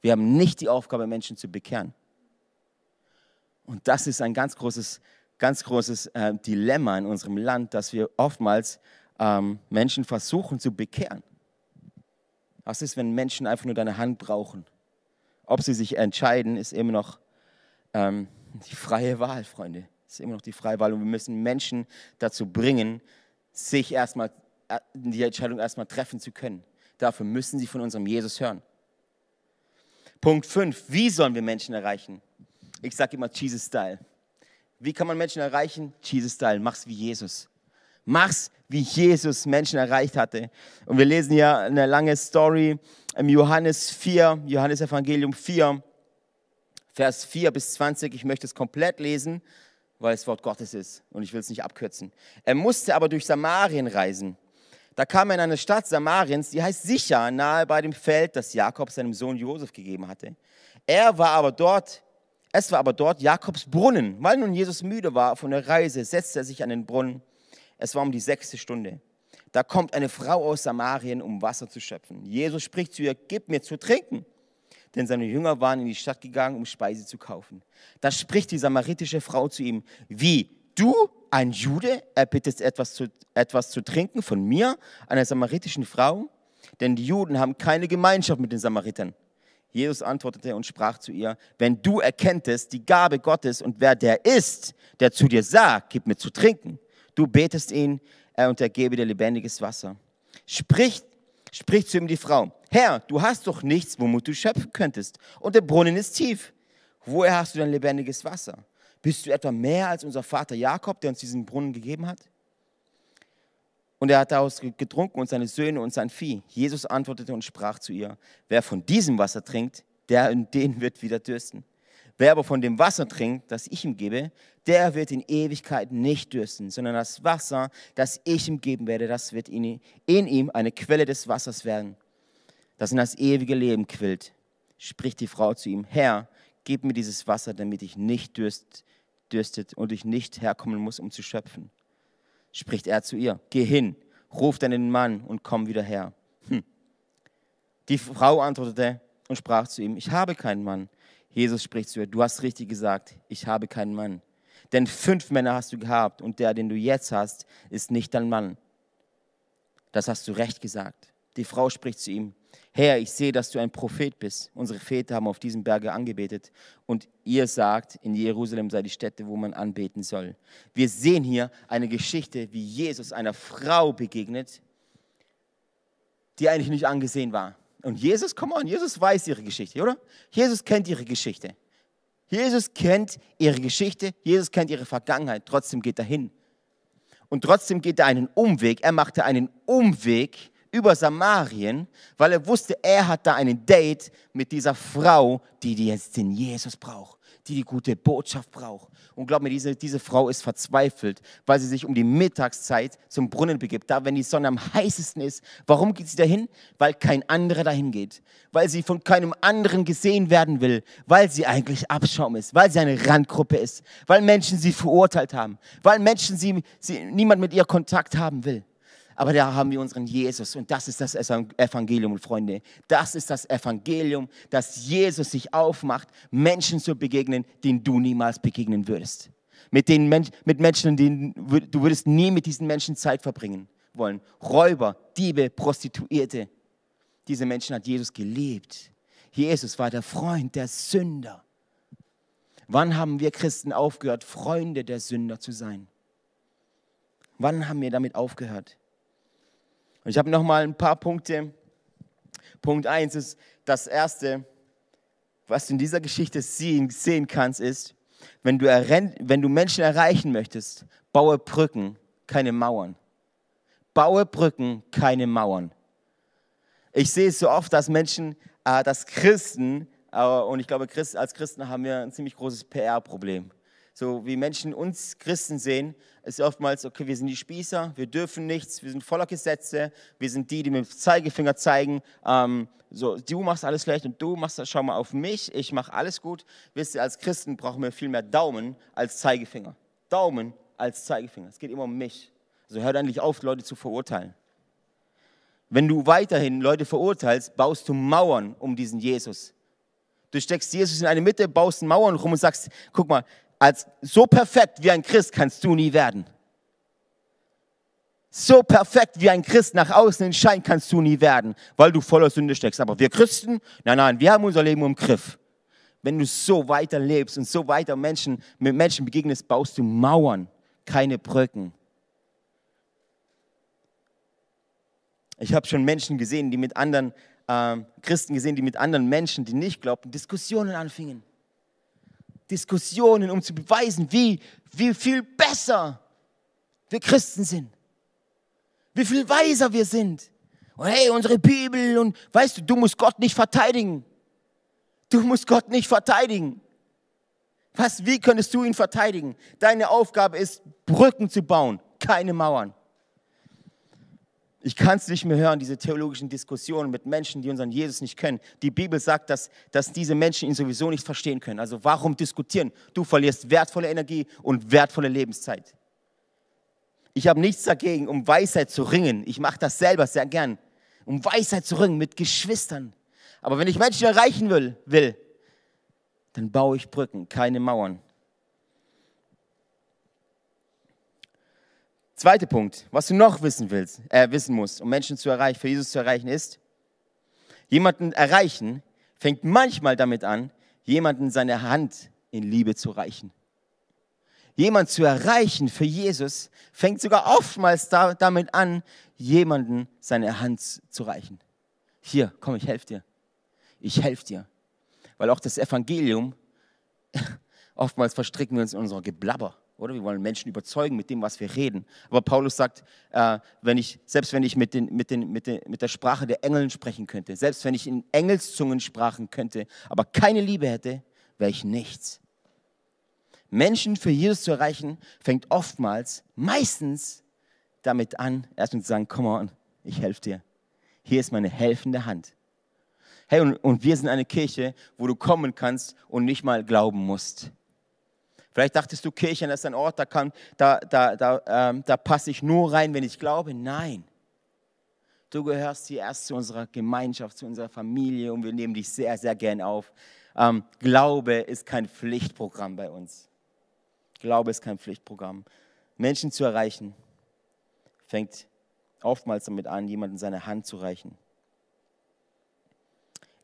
Wir haben nicht die Aufgabe, Menschen zu bekehren. Und das ist ein ganz großes, ganz großes äh, Dilemma in unserem Land, dass wir oftmals ähm, Menschen versuchen zu bekehren. Was ist, wenn Menschen einfach nur deine Hand brauchen? Ob sie sich entscheiden, ist immer noch ähm, die freie Wahl, Freunde. Ist immer noch die freie Wahl. Und wir müssen Menschen dazu bringen, sich erstmal äh, die Entscheidung erstmal treffen zu können. Dafür müssen sie von unserem Jesus hören. Punkt 5. Wie sollen wir Menschen erreichen? Ich sage immer Jesus-Style. Wie kann man Menschen erreichen? Jesus-Style. Mach's wie Jesus. Mach's, wie Jesus Menschen erreicht hatte. Und wir lesen hier eine lange Story im Johannes 4, Johannes Evangelium 4, Vers 4 bis 20. Ich möchte es komplett lesen, weil es Wort Gottes ist und ich will es nicht abkürzen. Er musste aber durch Samarien reisen. Da kam er in eine Stadt Samariens, die heißt Sicher, nahe bei dem Feld, das Jakob seinem Sohn Josef gegeben hatte. Er war aber dort, es war aber dort Jakobs Brunnen. Weil nun Jesus müde war von der Reise, setzte er sich an den Brunnen. Es war um die sechste Stunde. Da kommt eine Frau aus Samarien, um Wasser zu schöpfen. Jesus spricht zu ihr, gib mir zu trinken. Denn seine Jünger waren in die Stadt gegangen, um Speise zu kaufen. Da spricht die samaritische Frau zu ihm, wie, du, ein Jude, erbittest etwas zu, etwas zu trinken von mir, einer samaritischen Frau? Denn die Juden haben keine Gemeinschaft mit den Samaritern. Jesus antwortete und sprach zu ihr, wenn du erkenntest die Gabe Gottes und wer der ist, der zu dir sagt, gib mir zu trinken, Du betest ihn äh, und er gebe dir lebendiges Wasser. Spricht, spricht zu ihm die Frau, Herr, du hast doch nichts, womit du schöpfen könntest. Und der Brunnen ist tief. Woher hast du dein lebendiges Wasser? Bist du etwa mehr als unser Vater Jakob, der uns diesen Brunnen gegeben hat? Und er hat daraus getrunken und seine Söhne und sein Vieh. Jesus antwortete und sprach zu ihr, wer von diesem Wasser trinkt, der und den wird wieder dürsten. Wer aber von dem Wasser trinkt, das ich ihm gebe, der wird in Ewigkeit nicht dürsten, sondern das Wasser, das ich ihm geben werde, das wird in, ihm eine Quelle des Wassers werden, das in das ewige Leben quillt. Spricht die Frau zu ihm, Herr, gib mir dieses Wasser, damit ich nicht dürst, dürstet und ich nicht herkommen muss, um zu schöpfen. Spricht er zu ihr, geh hin, ruf deinen Mann und komm wieder her. Hm. Die Frau antwortete und sprach zu ihm, ich habe keinen Mann. Jesus spricht zu ihr, du hast richtig gesagt, ich habe keinen Mann. Denn fünf Männer hast du gehabt und der, den du jetzt hast, ist nicht dein Mann. Das hast du recht gesagt. Die Frau spricht zu ihm, Herr, ich sehe, dass du ein Prophet bist. Unsere Väter haben auf diesem Berge angebetet und ihr sagt, in Jerusalem sei die Stätte, wo man anbeten soll. Wir sehen hier eine Geschichte, wie Jesus einer Frau begegnet, die eigentlich nicht angesehen war. Und Jesus, komm on, Jesus weiß ihre Geschichte, oder? Jesus kennt ihre Geschichte. Jesus kennt ihre Geschichte, Jesus kennt ihre Vergangenheit, trotzdem geht er hin. Und trotzdem geht er einen Umweg, er machte einen Umweg über Samarien, weil er wusste, er hat da einen Date mit dieser Frau, die jetzt den Jesus braucht die die gute Botschaft braucht. Und glaub mir, diese, diese Frau ist verzweifelt, weil sie sich um die Mittagszeit zum Brunnen begibt, da wenn die Sonne am heißesten ist. Warum geht sie dahin? Weil kein anderer dahin geht. Weil sie von keinem anderen gesehen werden will. Weil sie eigentlich Abschaum ist. Weil sie eine Randgruppe ist. Weil Menschen sie verurteilt haben. Weil Menschen sie, sie niemand mit ihr Kontakt haben will. Aber da haben wir unseren Jesus und das ist das Evangelium, Freunde. Das ist das Evangelium, dass Jesus sich aufmacht, Menschen zu begegnen, denen du niemals begegnen würdest. Mit, den Men mit Menschen, denen du würdest nie mit diesen Menschen Zeit verbringen wollen. Räuber, Diebe, Prostituierte. Diese Menschen hat Jesus geliebt. Jesus war der Freund der Sünder. Wann haben wir Christen aufgehört, Freunde der Sünder zu sein? Wann haben wir damit aufgehört? Und ich habe noch mal ein paar Punkte. Punkt 1 ist das erste, was du in dieser Geschichte sehen, sehen kannst, ist, wenn du, wenn du Menschen erreichen möchtest, baue Brücken, keine Mauern. Baue Brücken, keine Mauern. Ich sehe es so oft, dass Menschen, äh, dass Christen, äh, und ich glaube, Christ, als Christen haben wir ein ziemlich großes PR-Problem so wie Menschen uns Christen sehen, ist oftmals, okay, wir sind die Spießer, wir dürfen nichts, wir sind voller Gesetze, wir sind die, die mit dem Zeigefinger zeigen, ähm, so, du machst alles schlecht und du machst, schau mal auf mich, ich mache alles gut. Wisst ihr, als Christen brauchen wir viel mehr Daumen als Zeigefinger. Daumen als Zeigefinger. Es geht immer um mich. Also hör endlich auf, Leute zu verurteilen. Wenn du weiterhin Leute verurteilst, baust du Mauern um diesen Jesus. Du steckst Jesus in eine Mitte, baust Mauern rum und sagst, guck mal, als so perfekt wie ein Christ kannst du nie werden. So perfekt wie ein Christ nach außen in Schein kannst du nie werden, weil du voller Sünde steckst. Aber wir Christen, nein, nein, wir haben unser Leben im Griff. Wenn du so weiter lebst und so weiter Menschen, mit Menschen begegnest, baust du Mauern, keine Brücken. Ich habe schon Menschen gesehen, die mit anderen äh, Christen gesehen, die mit anderen Menschen, die nicht glaubten, Diskussionen anfingen. Diskussionen, um zu beweisen, wie, wie viel besser wir Christen sind wie viel weiser wir sind. Und hey, unsere Bibel und weißt du, du musst Gott nicht verteidigen. Du musst Gott nicht verteidigen. Was, wie könntest du ihn verteidigen? Deine Aufgabe ist, Brücken zu bauen, keine Mauern. Ich kann es nicht mehr hören, diese theologischen Diskussionen mit Menschen, die unseren Jesus nicht kennen. Die Bibel sagt, dass, dass diese Menschen ihn sowieso nicht verstehen können. Also warum diskutieren? Du verlierst wertvolle Energie und wertvolle Lebenszeit. Ich habe nichts dagegen, um Weisheit zu ringen. Ich mache das selber sehr gern. Um Weisheit zu ringen mit Geschwistern. Aber wenn ich Menschen erreichen will, will dann baue ich Brücken, keine Mauern. Zweiter Punkt, was du noch wissen willst, äh, wissen musst, um Menschen zu erreichen, für Jesus zu erreichen, ist, jemanden erreichen fängt manchmal damit an, jemanden seine Hand in Liebe zu reichen jemand zu erreichen für Jesus, fängt sogar oftmals da, damit an, jemanden seine Hand zu reichen. Hier, komm, ich helfe dir. Ich helfe dir. Weil auch das Evangelium, oftmals verstricken wir uns in unser Geblabber. Oder wir wollen Menschen überzeugen mit dem, was wir reden. Aber Paulus sagt, äh, wenn ich, selbst wenn ich mit, den, mit, den, mit, den, mit der Sprache der Engeln sprechen könnte, selbst wenn ich in Engelszungen sprachen könnte, aber keine Liebe hätte, wäre ich nichts. Menschen für Jesus zu erreichen, fängt oftmals, meistens damit an, erstmal zu sagen, komm on, ich helfe dir. Hier ist meine helfende Hand. Hey, und, und wir sind eine Kirche, wo du kommen kannst und nicht mal glauben musst. Vielleicht dachtest du, Kirche, das ist ein Ort, da, da, da, da, ähm, da passe ich nur rein, wenn ich glaube. Nein. Du gehörst hier erst zu unserer Gemeinschaft, zu unserer Familie und wir nehmen dich sehr, sehr gern auf. Ähm, Glaube ist kein Pflichtprogramm bei uns. Glaube ist kein Pflichtprogramm. Menschen zu erreichen, fängt oftmals damit an, jemandem seine Hand zu reichen.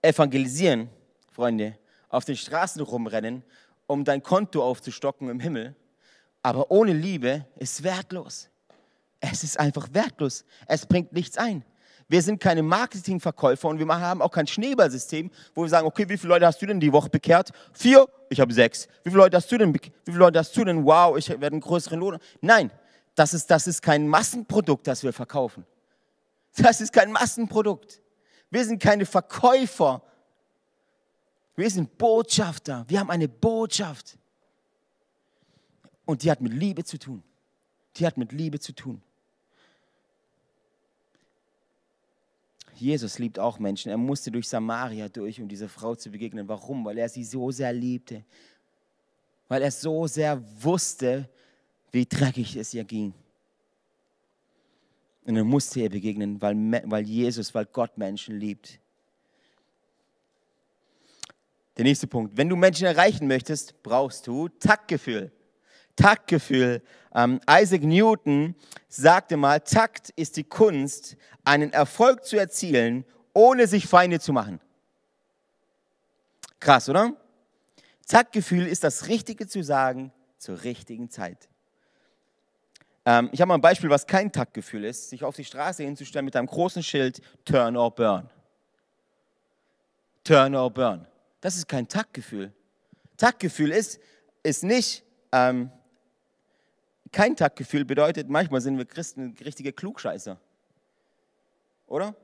Evangelisieren, Freunde, auf den Straßen rumrennen, um dein Konto aufzustocken im Himmel, aber ohne Liebe ist wertlos. Es ist einfach wertlos. Es bringt nichts ein. Wir sind keine Marketingverkäufer und wir haben auch kein Schneeballsystem, wo wir sagen, okay, wie viele Leute hast du denn die Woche bekehrt? Vier, ich habe sechs. Wie viele Leute hast du denn? Wie viele Leute hast du denn? Wow, ich werde einen größeren Lohn. Nein, das ist, das ist kein Massenprodukt, das wir verkaufen. Das ist kein Massenprodukt. Wir sind keine Verkäufer. Wir sind Botschafter. Wir haben eine Botschaft. Und die hat mit Liebe zu tun. Die hat mit Liebe zu tun. Jesus liebt auch Menschen. Er musste durch Samaria durch, um dieser Frau zu begegnen. Warum? Weil er sie so sehr liebte. Weil er so sehr wusste, wie dreckig es ihr ging. Und er musste ihr begegnen, weil, weil Jesus, weil Gott Menschen liebt. Der nächste Punkt. Wenn du Menschen erreichen möchtest, brauchst du Taktgefühl. Taktgefühl. Ähm, Isaac Newton sagte mal, Takt ist die Kunst, einen Erfolg zu erzielen, ohne sich Feinde zu machen. Krass, oder? Taktgefühl ist das Richtige zu sagen zur richtigen Zeit. Ähm, ich habe mal ein Beispiel, was kein Taktgefühl ist, sich auf die Straße hinzustellen mit einem großen Schild Turn or Burn. Turn or Burn. Das ist kein Taktgefühl. Taktgefühl ist, ist nicht, ähm, kein Taktgefühl bedeutet, manchmal sind wir Christen richtige Klugscheißer. Oder?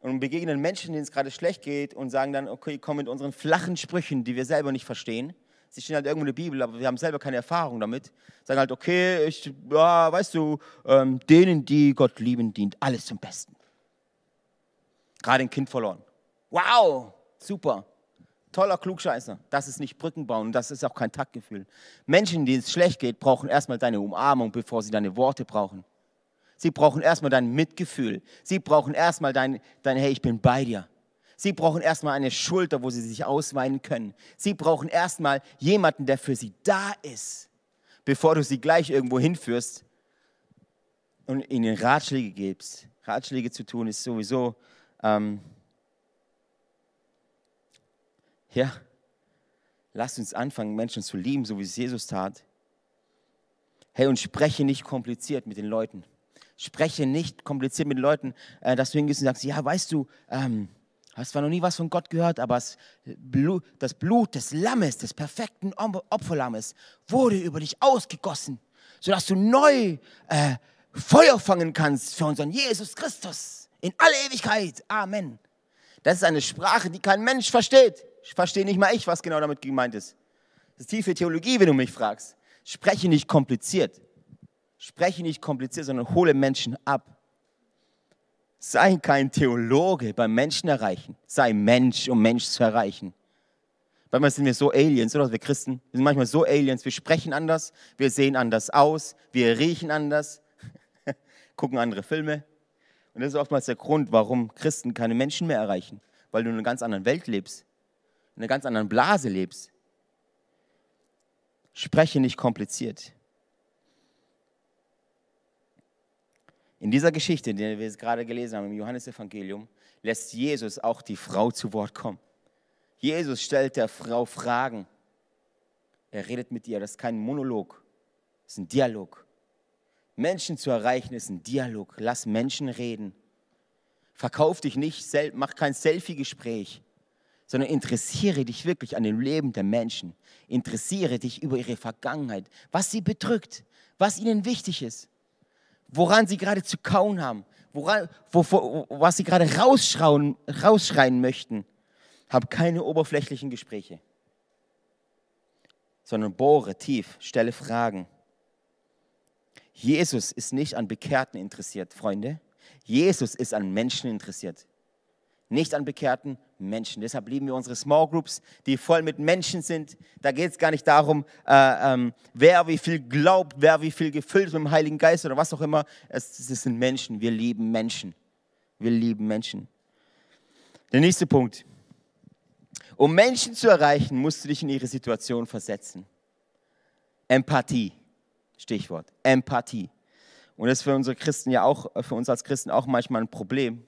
Und begegnen Menschen, denen es gerade schlecht geht und sagen dann, okay, komm mit unseren flachen Sprüchen, die wir selber nicht verstehen. Sie stehen halt irgendwo in der Bibel, aber wir haben selber keine Erfahrung damit. Sagen halt, okay, ich, ja, weißt du, ähm, denen, die Gott lieben, dient alles zum Besten. Gerade ein Kind verloren. Wow, super toller Klugscheißer. Das ist nicht Brückenbauen und das ist auch kein Taktgefühl. Menschen, denen es schlecht geht, brauchen erstmal deine Umarmung, bevor sie deine Worte brauchen. Sie brauchen erstmal dein Mitgefühl. Sie brauchen erstmal dein, dein, hey, ich bin bei dir. Sie brauchen erstmal eine Schulter, wo sie sich ausweinen können. Sie brauchen erstmal jemanden, der für sie da ist, bevor du sie gleich irgendwo hinführst und ihnen Ratschläge gibst. Ratschläge zu tun ist sowieso, ähm, ja, lasst uns anfangen, Menschen zu lieben, so wie es Jesus tat. Hey, und spreche nicht kompliziert mit den Leuten. Spreche nicht kompliziert mit den Leuten, äh, dass du hingehst und sagst, ja, weißt du, ähm, Hast zwar noch nie was von Gott gehört, aber das Blut, das Blut des Lammes, des perfekten Opferlammes, wurde über dich ausgegossen, sodass du neu äh, Feuer fangen kannst für unseren Jesus Christus in alle Ewigkeit. Amen. Das ist eine Sprache, die kein Mensch versteht. Verstehe nicht mal ich, was genau damit gemeint ist. Das ist tiefe Theologie, wenn du mich fragst. Spreche nicht kompliziert. Spreche nicht kompliziert, sondern hole Menschen ab. Sei kein Theologe beim Menschen erreichen. Sei Mensch, um Mensch zu erreichen. Manchmal sind wir so Aliens, oder? Wir Christen, wir sind manchmal so Aliens. Wir sprechen anders, wir sehen anders aus, wir riechen anders, gucken andere Filme. Und das ist oftmals der Grund, warum Christen keine Menschen mehr erreichen. Weil du in einer ganz anderen Welt lebst, in einer ganz anderen Blase lebst. Spreche nicht kompliziert. In dieser Geschichte, die wir gerade gelesen haben im Johannesevangelium, lässt Jesus auch die Frau zu Wort kommen. Jesus stellt der Frau Fragen. Er redet mit ihr. Das ist kein Monolog, das ist ein Dialog. Menschen zu erreichen ist ein Dialog. Lass Menschen reden. Verkauf dich nicht, mach kein Selfie-Gespräch, sondern interessiere dich wirklich an dem Leben der Menschen. Interessiere dich über ihre Vergangenheit, was sie bedrückt, was ihnen wichtig ist woran sie gerade zu kauen haben, woran, wo, wo, was sie gerade rausschreien, rausschreien möchten. Hab keine oberflächlichen Gespräche, sondern bohre tief, stelle Fragen. Jesus ist nicht an Bekehrten interessiert, Freunde. Jesus ist an Menschen interessiert nicht an bekehrten Menschen. Deshalb lieben wir unsere Small Groups, die voll mit Menschen sind. Da geht es gar nicht darum, äh, ähm, wer wie viel glaubt, wer wie viel gefüllt ist mit dem Heiligen Geist oder was auch immer. Es, es sind Menschen. Wir lieben Menschen. Wir lieben Menschen. Der nächste Punkt. Um Menschen zu erreichen, musst du dich in ihre Situation versetzen. Empathie. Stichwort. Empathie. Und das ist für unsere Christen ja auch, für uns als Christen auch manchmal ein Problem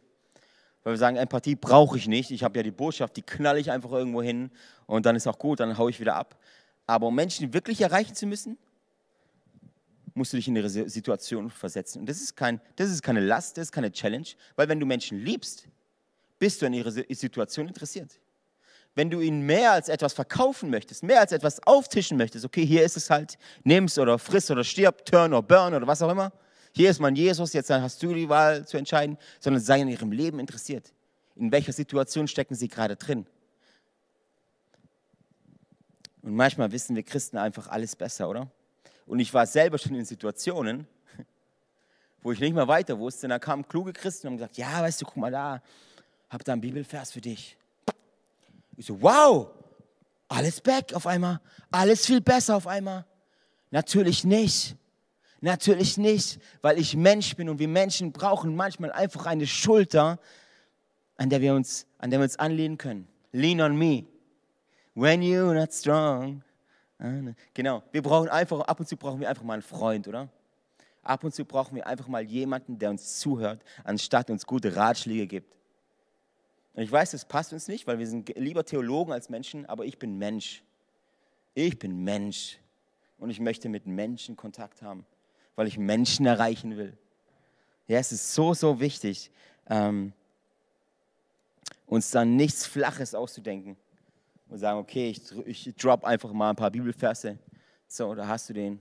weil wir sagen, Empathie brauche ich nicht. Ich habe ja die Botschaft, die knall ich einfach irgendwo hin und dann ist auch gut, dann haue ich wieder ab. Aber um Menschen wirklich erreichen zu müssen, musst du dich in ihre Situation versetzen. Und das ist, kein, das ist keine Last, das ist keine Challenge, weil wenn du Menschen liebst, bist du an ihre Situation interessiert. Wenn du ihnen mehr als etwas verkaufen möchtest, mehr als etwas auftischen möchtest, okay, hier ist es halt, nimm es oder friss oder stirb, turn oder burn oder was auch immer, hier ist mein Jesus, jetzt hast du die Wahl zu entscheiden, sondern sei in ihrem Leben interessiert. In welcher Situation stecken sie gerade drin? Und manchmal wissen wir Christen einfach alles besser, oder? Und ich war selber schon in Situationen, wo ich nicht mehr weiter wusste. Und da kamen kluge Christen und haben gesagt, ja, weißt du, guck mal da, hab da einen Bibelvers für dich. Ich so, wow, alles back auf einmal, alles viel besser auf einmal. Natürlich nicht. Natürlich nicht, weil ich Mensch bin und wir Menschen brauchen manchmal einfach eine Schulter, an der wir uns, an der wir uns anlehnen können. Lean on me. When you're not strong. Genau. Wir brauchen einfach, ab und zu brauchen wir einfach mal einen Freund, oder? Ab und zu brauchen wir einfach mal jemanden, der uns zuhört, anstatt uns gute Ratschläge gibt. Und ich weiß, das passt uns nicht, weil wir sind lieber Theologen als Menschen, aber ich bin Mensch. Ich bin Mensch. Und ich möchte mit Menschen Kontakt haben weil ich Menschen erreichen will. Ja, es ist so, so wichtig, ähm, uns dann nichts Flaches auszudenken und sagen, okay, ich, ich drop einfach mal ein paar Bibelverse. So, da hast du den.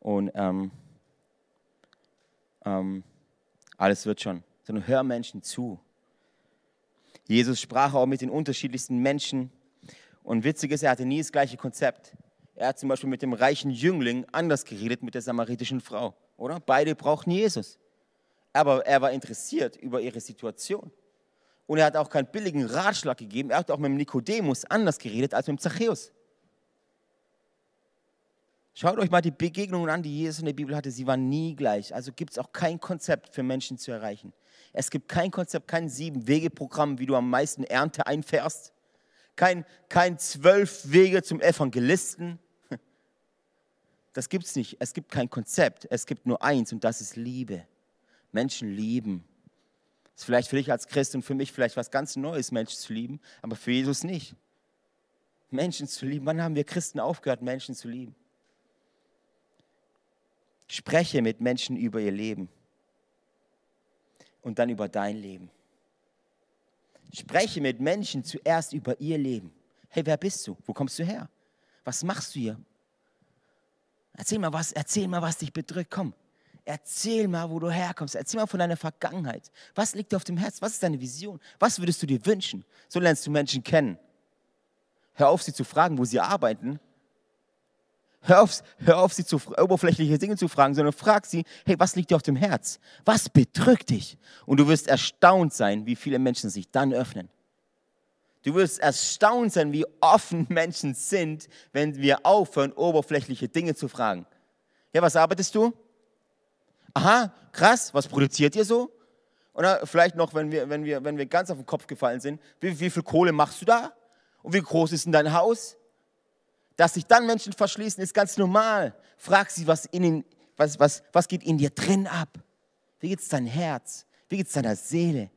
Und ähm, ähm, alles wird schon. Sondern hör Menschen zu. Jesus sprach auch mit den unterschiedlichsten Menschen. Und witzig ist, er hatte nie das gleiche Konzept. Er hat zum Beispiel mit dem reichen Jüngling anders geredet mit der samaritischen Frau, oder? Beide brauchten Jesus. Aber er war interessiert über ihre Situation. Und er hat auch keinen billigen Ratschlag gegeben. Er hat auch mit dem Nikodemus anders geredet als mit dem Zachäus. Schaut euch mal die Begegnungen an, die Jesus in der Bibel hatte. Sie waren nie gleich. Also gibt es auch kein Konzept für Menschen zu erreichen. Es gibt kein Konzept, kein Sieben-Wege-Programm, wie du am meisten Ernte einfährst. Kein, kein zwölf Wege zum Evangelisten. Das gibt es nicht. Es gibt kein Konzept. Es gibt nur eins und das ist Liebe. Menschen lieben. Das ist vielleicht für dich als Christ und für mich vielleicht was ganz Neues, Menschen zu lieben, aber für Jesus nicht. Menschen zu lieben. Wann haben wir Christen aufgehört, Menschen zu lieben? Spreche mit Menschen über ihr Leben und dann über dein Leben. Spreche mit Menschen zuerst über ihr Leben. Hey, wer bist du? Wo kommst du her? Was machst du hier? Erzähl mal was, erzähl mal, was dich bedrückt. Komm, erzähl mal, wo du herkommst. Erzähl mal von deiner Vergangenheit. Was liegt dir auf dem Herz? Was ist deine Vision? Was würdest du dir wünschen? So lernst du Menschen kennen. Hör auf, sie zu fragen, wo sie arbeiten, Hör auf, hör auf, sie zu oberflächliche Dinge zu fragen, sondern frag sie, hey, was liegt dir auf dem Herz? Was bedrückt dich? Und du wirst erstaunt sein, wie viele Menschen sich dann öffnen. Du wirst erstaunt sein, wie offen Menschen sind, wenn wir aufhören, oberflächliche Dinge zu fragen. Ja, was arbeitest du? Aha, krass, was produziert ihr so? Oder vielleicht noch, wenn wir, wenn wir, wenn wir ganz auf den Kopf gefallen sind, wie, wie viel Kohle machst du da? Und wie groß ist denn dein Haus? Dass sich dann Menschen verschließen, ist ganz normal. Frag sie, was, in was, was, was geht in dir drin ab? Wie geht es dein Herz? Wie geht es deiner Seele?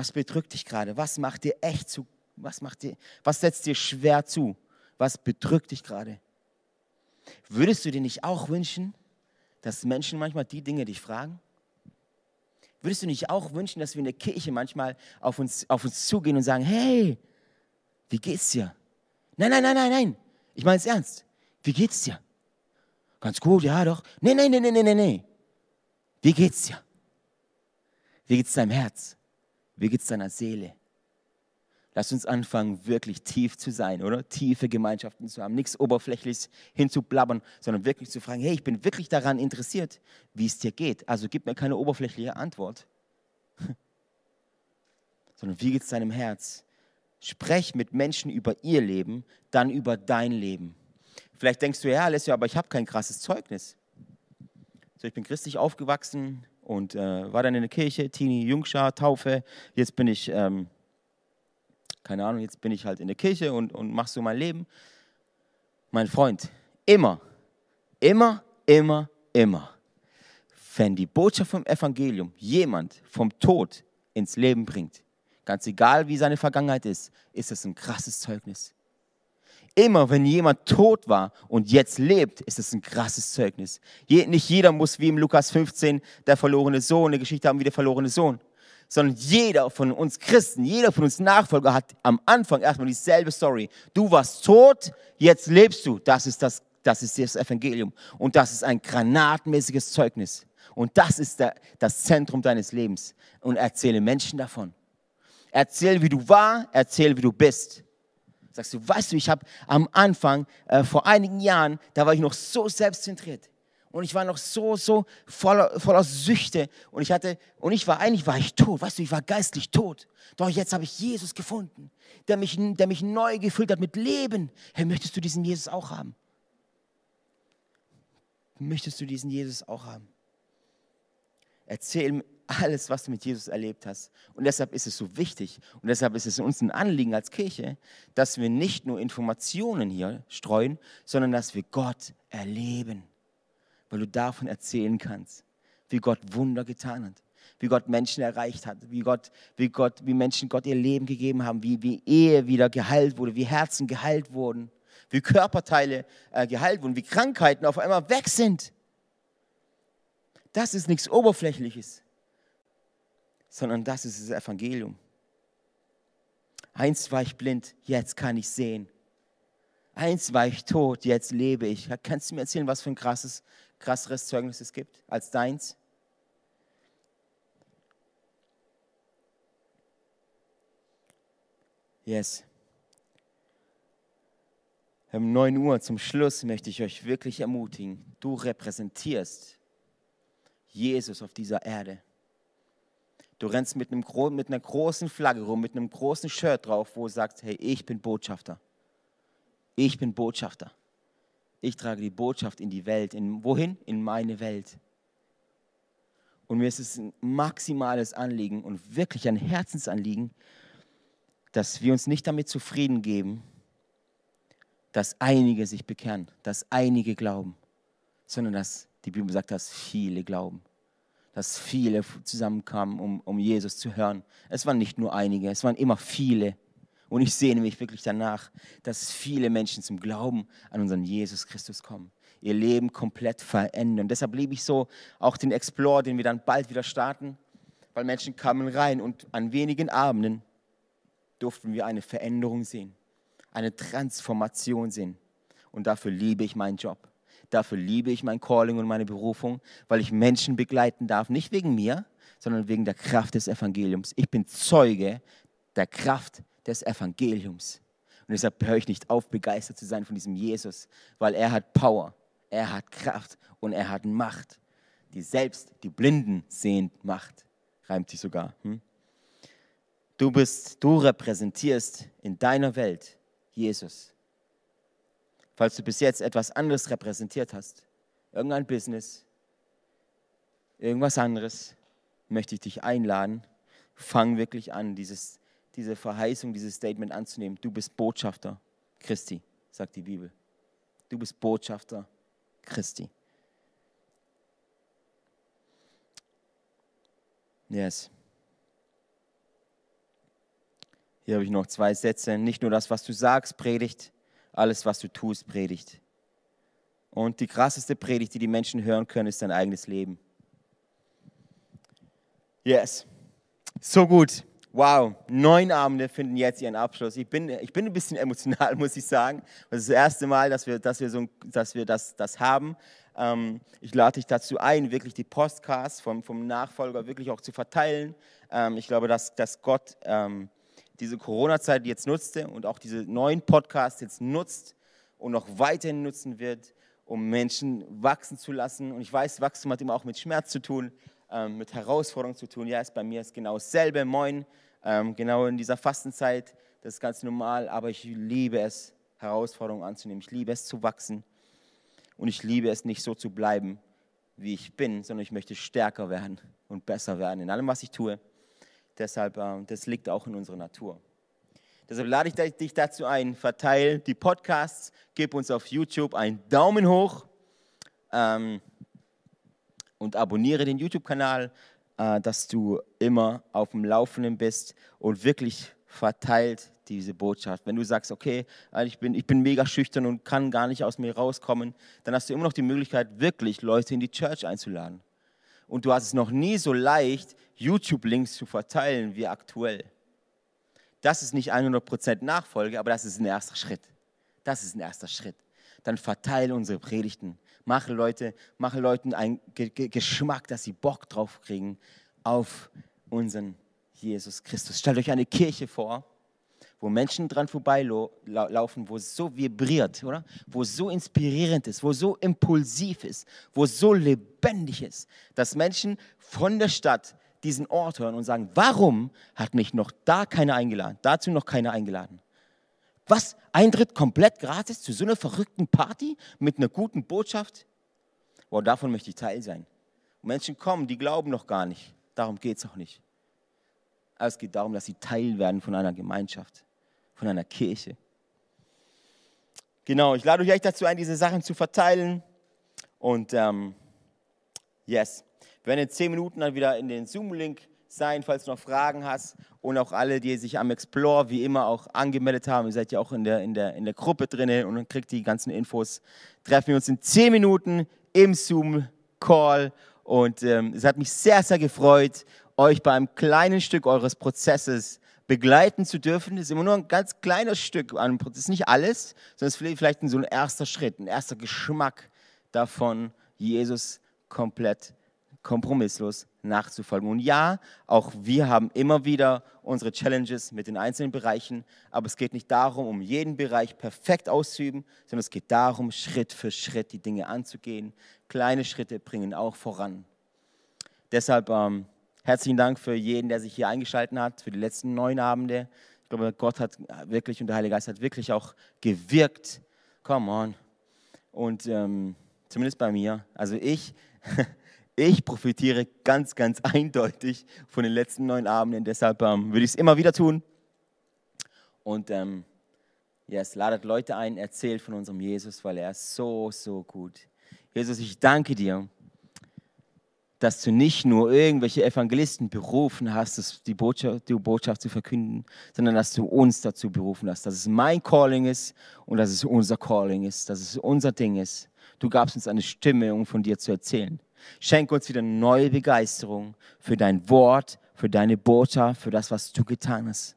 Was bedrückt dich gerade? Was macht dir echt zu? Was, macht dir, was setzt dir schwer zu? Was bedrückt dich gerade? Würdest du dir nicht auch wünschen, dass Menschen manchmal die Dinge dich fragen? Würdest du nicht auch wünschen, dass wir in der Kirche manchmal auf uns, auf uns zugehen und sagen, hey, wie geht's dir? Nein, nein, nein, nein, nein. Ich meine es ernst. Wie geht's dir? Ganz gut, ja doch. Nee, nee, nee, nee, nee, nee. Wie geht's dir? Wie geht's deinem Herz? Wie geht's deiner Seele? Lass uns anfangen, wirklich tief zu sein, oder? Tiefe Gemeinschaften zu haben. Nichts Oberflächliches hinzublabbern, sondern wirklich zu fragen, hey, ich bin wirklich daran interessiert, wie es dir geht. Also gib mir keine oberflächliche Antwort, sondern wie geht es deinem Herz? Sprech mit Menschen über ihr Leben, dann über dein Leben. Vielleicht denkst du, ja, Alessio, aber ich habe kein krasses Zeugnis. So, ich bin christlich aufgewachsen und äh, war dann in der Kirche, Teenie, Jungschar, Taufe. Jetzt bin ich, ähm, keine Ahnung, jetzt bin ich halt in der Kirche und, und mach so mein Leben. Mein Freund, immer, immer, immer, immer, wenn die Botschaft vom Evangelium jemand vom Tod ins Leben bringt, Ganz egal, wie seine Vergangenheit ist, ist es ein krasses Zeugnis. Immer wenn jemand tot war und jetzt lebt, ist es ein krasses Zeugnis. Nicht jeder muss wie im Lukas 15 der verlorene Sohn, eine Geschichte haben wie der verlorene Sohn, sondern jeder von uns Christen, jeder von uns Nachfolger hat am Anfang erstmal dieselbe Story. Du warst tot, jetzt lebst du. Das ist das, das, ist das Evangelium. Und das ist ein granatmäßiges Zeugnis. Und das ist der, das Zentrum deines Lebens. Und erzähle Menschen davon. Erzähl, wie du war, erzähl, wie du bist. Sagst du, weißt du, ich habe am Anfang, äh, vor einigen Jahren, da war ich noch so selbstzentriert. Und ich war noch so, so voller, voller Süchte. Und ich hatte, und ich war, eigentlich war ich tot. Weißt du, ich war geistlich tot. Doch jetzt habe ich Jesus gefunden, der mich, der mich neu gefüllt hat mit Leben. Hey, möchtest du diesen Jesus auch haben? Möchtest du diesen Jesus auch haben? Erzähl alles, was du mit Jesus erlebt hast. Und deshalb ist es so wichtig und deshalb ist es uns ein Anliegen als Kirche, dass wir nicht nur Informationen hier streuen, sondern dass wir Gott erleben, weil du davon erzählen kannst, wie Gott Wunder getan hat, wie Gott Menschen erreicht hat, wie Gott, wie Gott, wie Menschen Gott ihr Leben gegeben haben, wie, wie Ehe wieder geheilt wurde, wie Herzen geheilt wurden, wie Körperteile äh, geheilt wurden, wie Krankheiten auf einmal weg sind. Das ist nichts Oberflächliches sondern das ist das Evangelium. Einst war ich blind, jetzt kann ich sehen. Einst war ich tot, jetzt lebe ich. Kannst du mir erzählen, was für ein krasses, krasseres Zeugnis es gibt als deins? Yes. Um 9 Uhr zum Schluss möchte ich euch wirklich ermutigen. Du repräsentierst Jesus auf dieser Erde. Du rennst mit, einem, mit einer großen Flagge rum, mit einem großen Shirt drauf, wo du sagst, hey, ich bin Botschafter. Ich bin Botschafter. Ich trage die Botschaft in die Welt. In, wohin? In meine Welt. Und mir ist es ein maximales Anliegen und wirklich ein Herzensanliegen, dass wir uns nicht damit zufrieden geben, dass einige sich bekehren, dass einige glauben, sondern dass die Bibel sagt, dass viele glauben, dass viele zusammenkamen, um, um Jesus zu hören. Es waren nicht nur einige, es waren immer viele. Und ich sehne mich wirklich danach, dass viele Menschen zum Glauben an unseren Jesus Christus kommen, ihr Leben komplett verändern. Deshalb liebe ich so auch den Explore, den wir dann bald wieder starten, weil Menschen kamen rein und an wenigen Abenden durften wir eine Veränderung sehen, eine Transformation sehen. Und dafür liebe ich meinen Job. Dafür liebe ich mein Calling und meine Berufung, weil ich Menschen begleiten darf, nicht wegen mir, sondern wegen der Kraft des Evangeliums. Ich bin Zeuge der Kraft des Evangeliums. Und deshalb höre ich nicht auf, begeistert zu sein von diesem Jesus, weil er hat Power, er hat Kraft und er hat Macht, die selbst die Blinden sehend macht. Reimt sich sogar. Hm? Du bist, du repräsentierst in deiner Welt Jesus. Falls du bis jetzt etwas anderes repräsentiert hast, irgendein Business, irgendwas anderes, möchte ich dich einladen, fang wirklich an, dieses, diese Verheißung, dieses Statement anzunehmen. Du bist Botschafter Christi, sagt die Bibel. Du bist Botschafter Christi. Yes. Hier habe ich noch zwei Sätze. Nicht nur das, was du sagst, predigt, alles, was du tust, predigt. Und die krasseste Predigt, die die Menschen hören können, ist dein eigenes Leben. Yes. So gut. Wow. Neun Abende finden jetzt ihren Abschluss. Ich bin, ich bin ein bisschen emotional, muss ich sagen. Das ist das erste Mal, dass wir, dass wir, so, dass wir das, das haben. Ähm, ich lade dich dazu ein, wirklich die Podcasts vom, vom Nachfolger wirklich auch zu verteilen. Ähm, ich glaube, dass, dass Gott ähm, diese Corona-Zeit jetzt nutzte und auch diese neuen Podcasts jetzt nutzt und noch weiterhin nutzen wird, um Menschen wachsen zu lassen. Und ich weiß, Wachstum hat immer auch mit Schmerz zu tun, ähm, mit Herausforderungen zu tun. Ja, ist bei mir ist genau dasselbe. Moin, ähm, genau in dieser Fastenzeit, das ist ganz normal, aber ich liebe es, Herausforderungen anzunehmen. Ich liebe es zu wachsen und ich liebe es nicht so zu bleiben, wie ich bin, sondern ich möchte stärker werden und besser werden in allem, was ich tue. Deshalb, äh, das liegt auch in unserer Natur. Deshalb lade ich dich dazu ein, verteile die Podcasts, gib uns auf YouTube einen Daumen hoch ähm, und abonniere den YouTube-Kanal, äh, dass du immer auf dem Laufenden bist und wirklich verteilt diese Botschaft. Wenn du sagst, okay, äh, ich bin, ich bin mega schüchtern und kann gar nicht aus mir rauskommen, dann hast du immer noch die Möglichkeit, wirklich Leute in die Church einzuladen. Und du hast es noch nie so leicht, YouTube-Links zu verteilen wie aktuell. Das ist nicht 100% Nachfolge, aber das ist ein erster Schritt. Das ist ein erster Schritt. Dann verteile unsere Predigten. Mache, Leute, mache Leuten einen Geschmack, dass sie Bock drauf kriegen auf unseren Jesus Christus. Stellt euch eine Kirche vor, wo Menschen dran vorbeilaufen, wo es so vibriert, oder? Wo es so inspirierend ist, wo es so impulsiv ist, wo es so lebendig ist, dass Menschen von der Stadt diesen Ort hören und sagen, warum hat mich noch da keiner eingeladen, dazu noch keiner eingeladen? Was? Eintritt komplett gratis zu so einer verrückten Party mit einer guten Botschaft? Wow, davon möchte ich Teil sein. Menschen kommen, die glauben noch gar nicht. Darum geht es auch nicht. Aber es geht darum, dass sie Teil werden von einer Gemeinschaft, von einer Kirche. Genau, ich lade euch dazu ein, diese Sachen zu verteilen. Und ähm, yes. Wir werden in zehn Minuten dann wieder in den Zoom-Link sein, falls du noch Fragen hast. Und auch alle, die sich am Explore wie immer auch angemeldet haben. Ihr seid ja auch in der, in der, in der Gruppe drin und dann kriegt die ganzen Infos. Treffen wir uns in zehn Minuten im Zoom-Call. Und ähm, es hat mich sehr, sehr gefreut, euch bei einem kleinen Stück eures Prozesses begleiten zu dürfen. Ist immer nur ein ganz kleines Stück an Das ist nicht alles, sondern es ist vielleicht so ein erster Schritt, ein erster Geschmack davon, Jesus komplett kompromisslos nachzufolgen. Und ja, auch wir haben immer wieder unsere Challenges mit den einzelnen Bereichen, aber es geht nicht darum, um jeden Bereich perfekt auszuüben, sondern es geht darum, Schritt für Schritt die Dinge anzugehen. Kleine Schritte bringen auch voran. Deshalb ähm, herzlichen Dank für jeden, der sich hier eingeschaltet hat, für die letzten neun Abende. Ich glaube, Gott hat wirklich und der Heilige Geist hat wirklich auch gewirkt. Come on. Und ähm, zumindest bei mir. Also ich, ich profitiere ganz, ganz eindeutig von den letzten neun Abenden. Deshalb ähm, würde ich es immer wieder tun. Und ähm, yes, ladet Leute ein, erzählt von unserem Jesus, weil er ist so, so gut. Jesus, ich danke dir, dass du nicht nur irgendwelche Evangelisten berufen hast, die Botschaft, die Botschaft zu verkünden, sondern dass du uns dazu berufen hast, dass es mein Calling ist und dass es unser Calling ist, dass es unser Ding ist. Du gabst uns eine Stimme, um von dir zu erzählen. Schenk uns wieder neue Begeisterung für dein Wort, für deine Botschaft, für das, was du getan hast.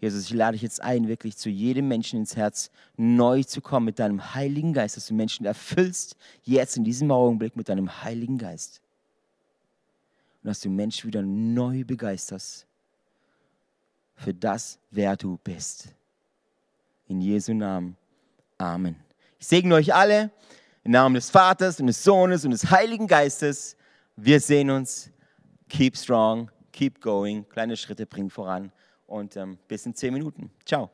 Jesus, ich lade dich jetzt ein, wirklich zu jedem Menschen ins Herz neu zu kommen mit deinem Heiligen Geist, dass du Menschen erfüllst, jetzt in diesem Augenblick mit deinem Heiligen Geist. Und dass du Menschen wieder neu begeisterst für das, wer du bist. In Jesu Namen. Amen. Ich segne euch alle im Namen des Vaters und des Sohnes und des Heiligen Geistes. Wir sehen uns. Keep strong, keep going. Kleine Schritte bringen voran und ähm, bis in zehn Minuten. Ciao.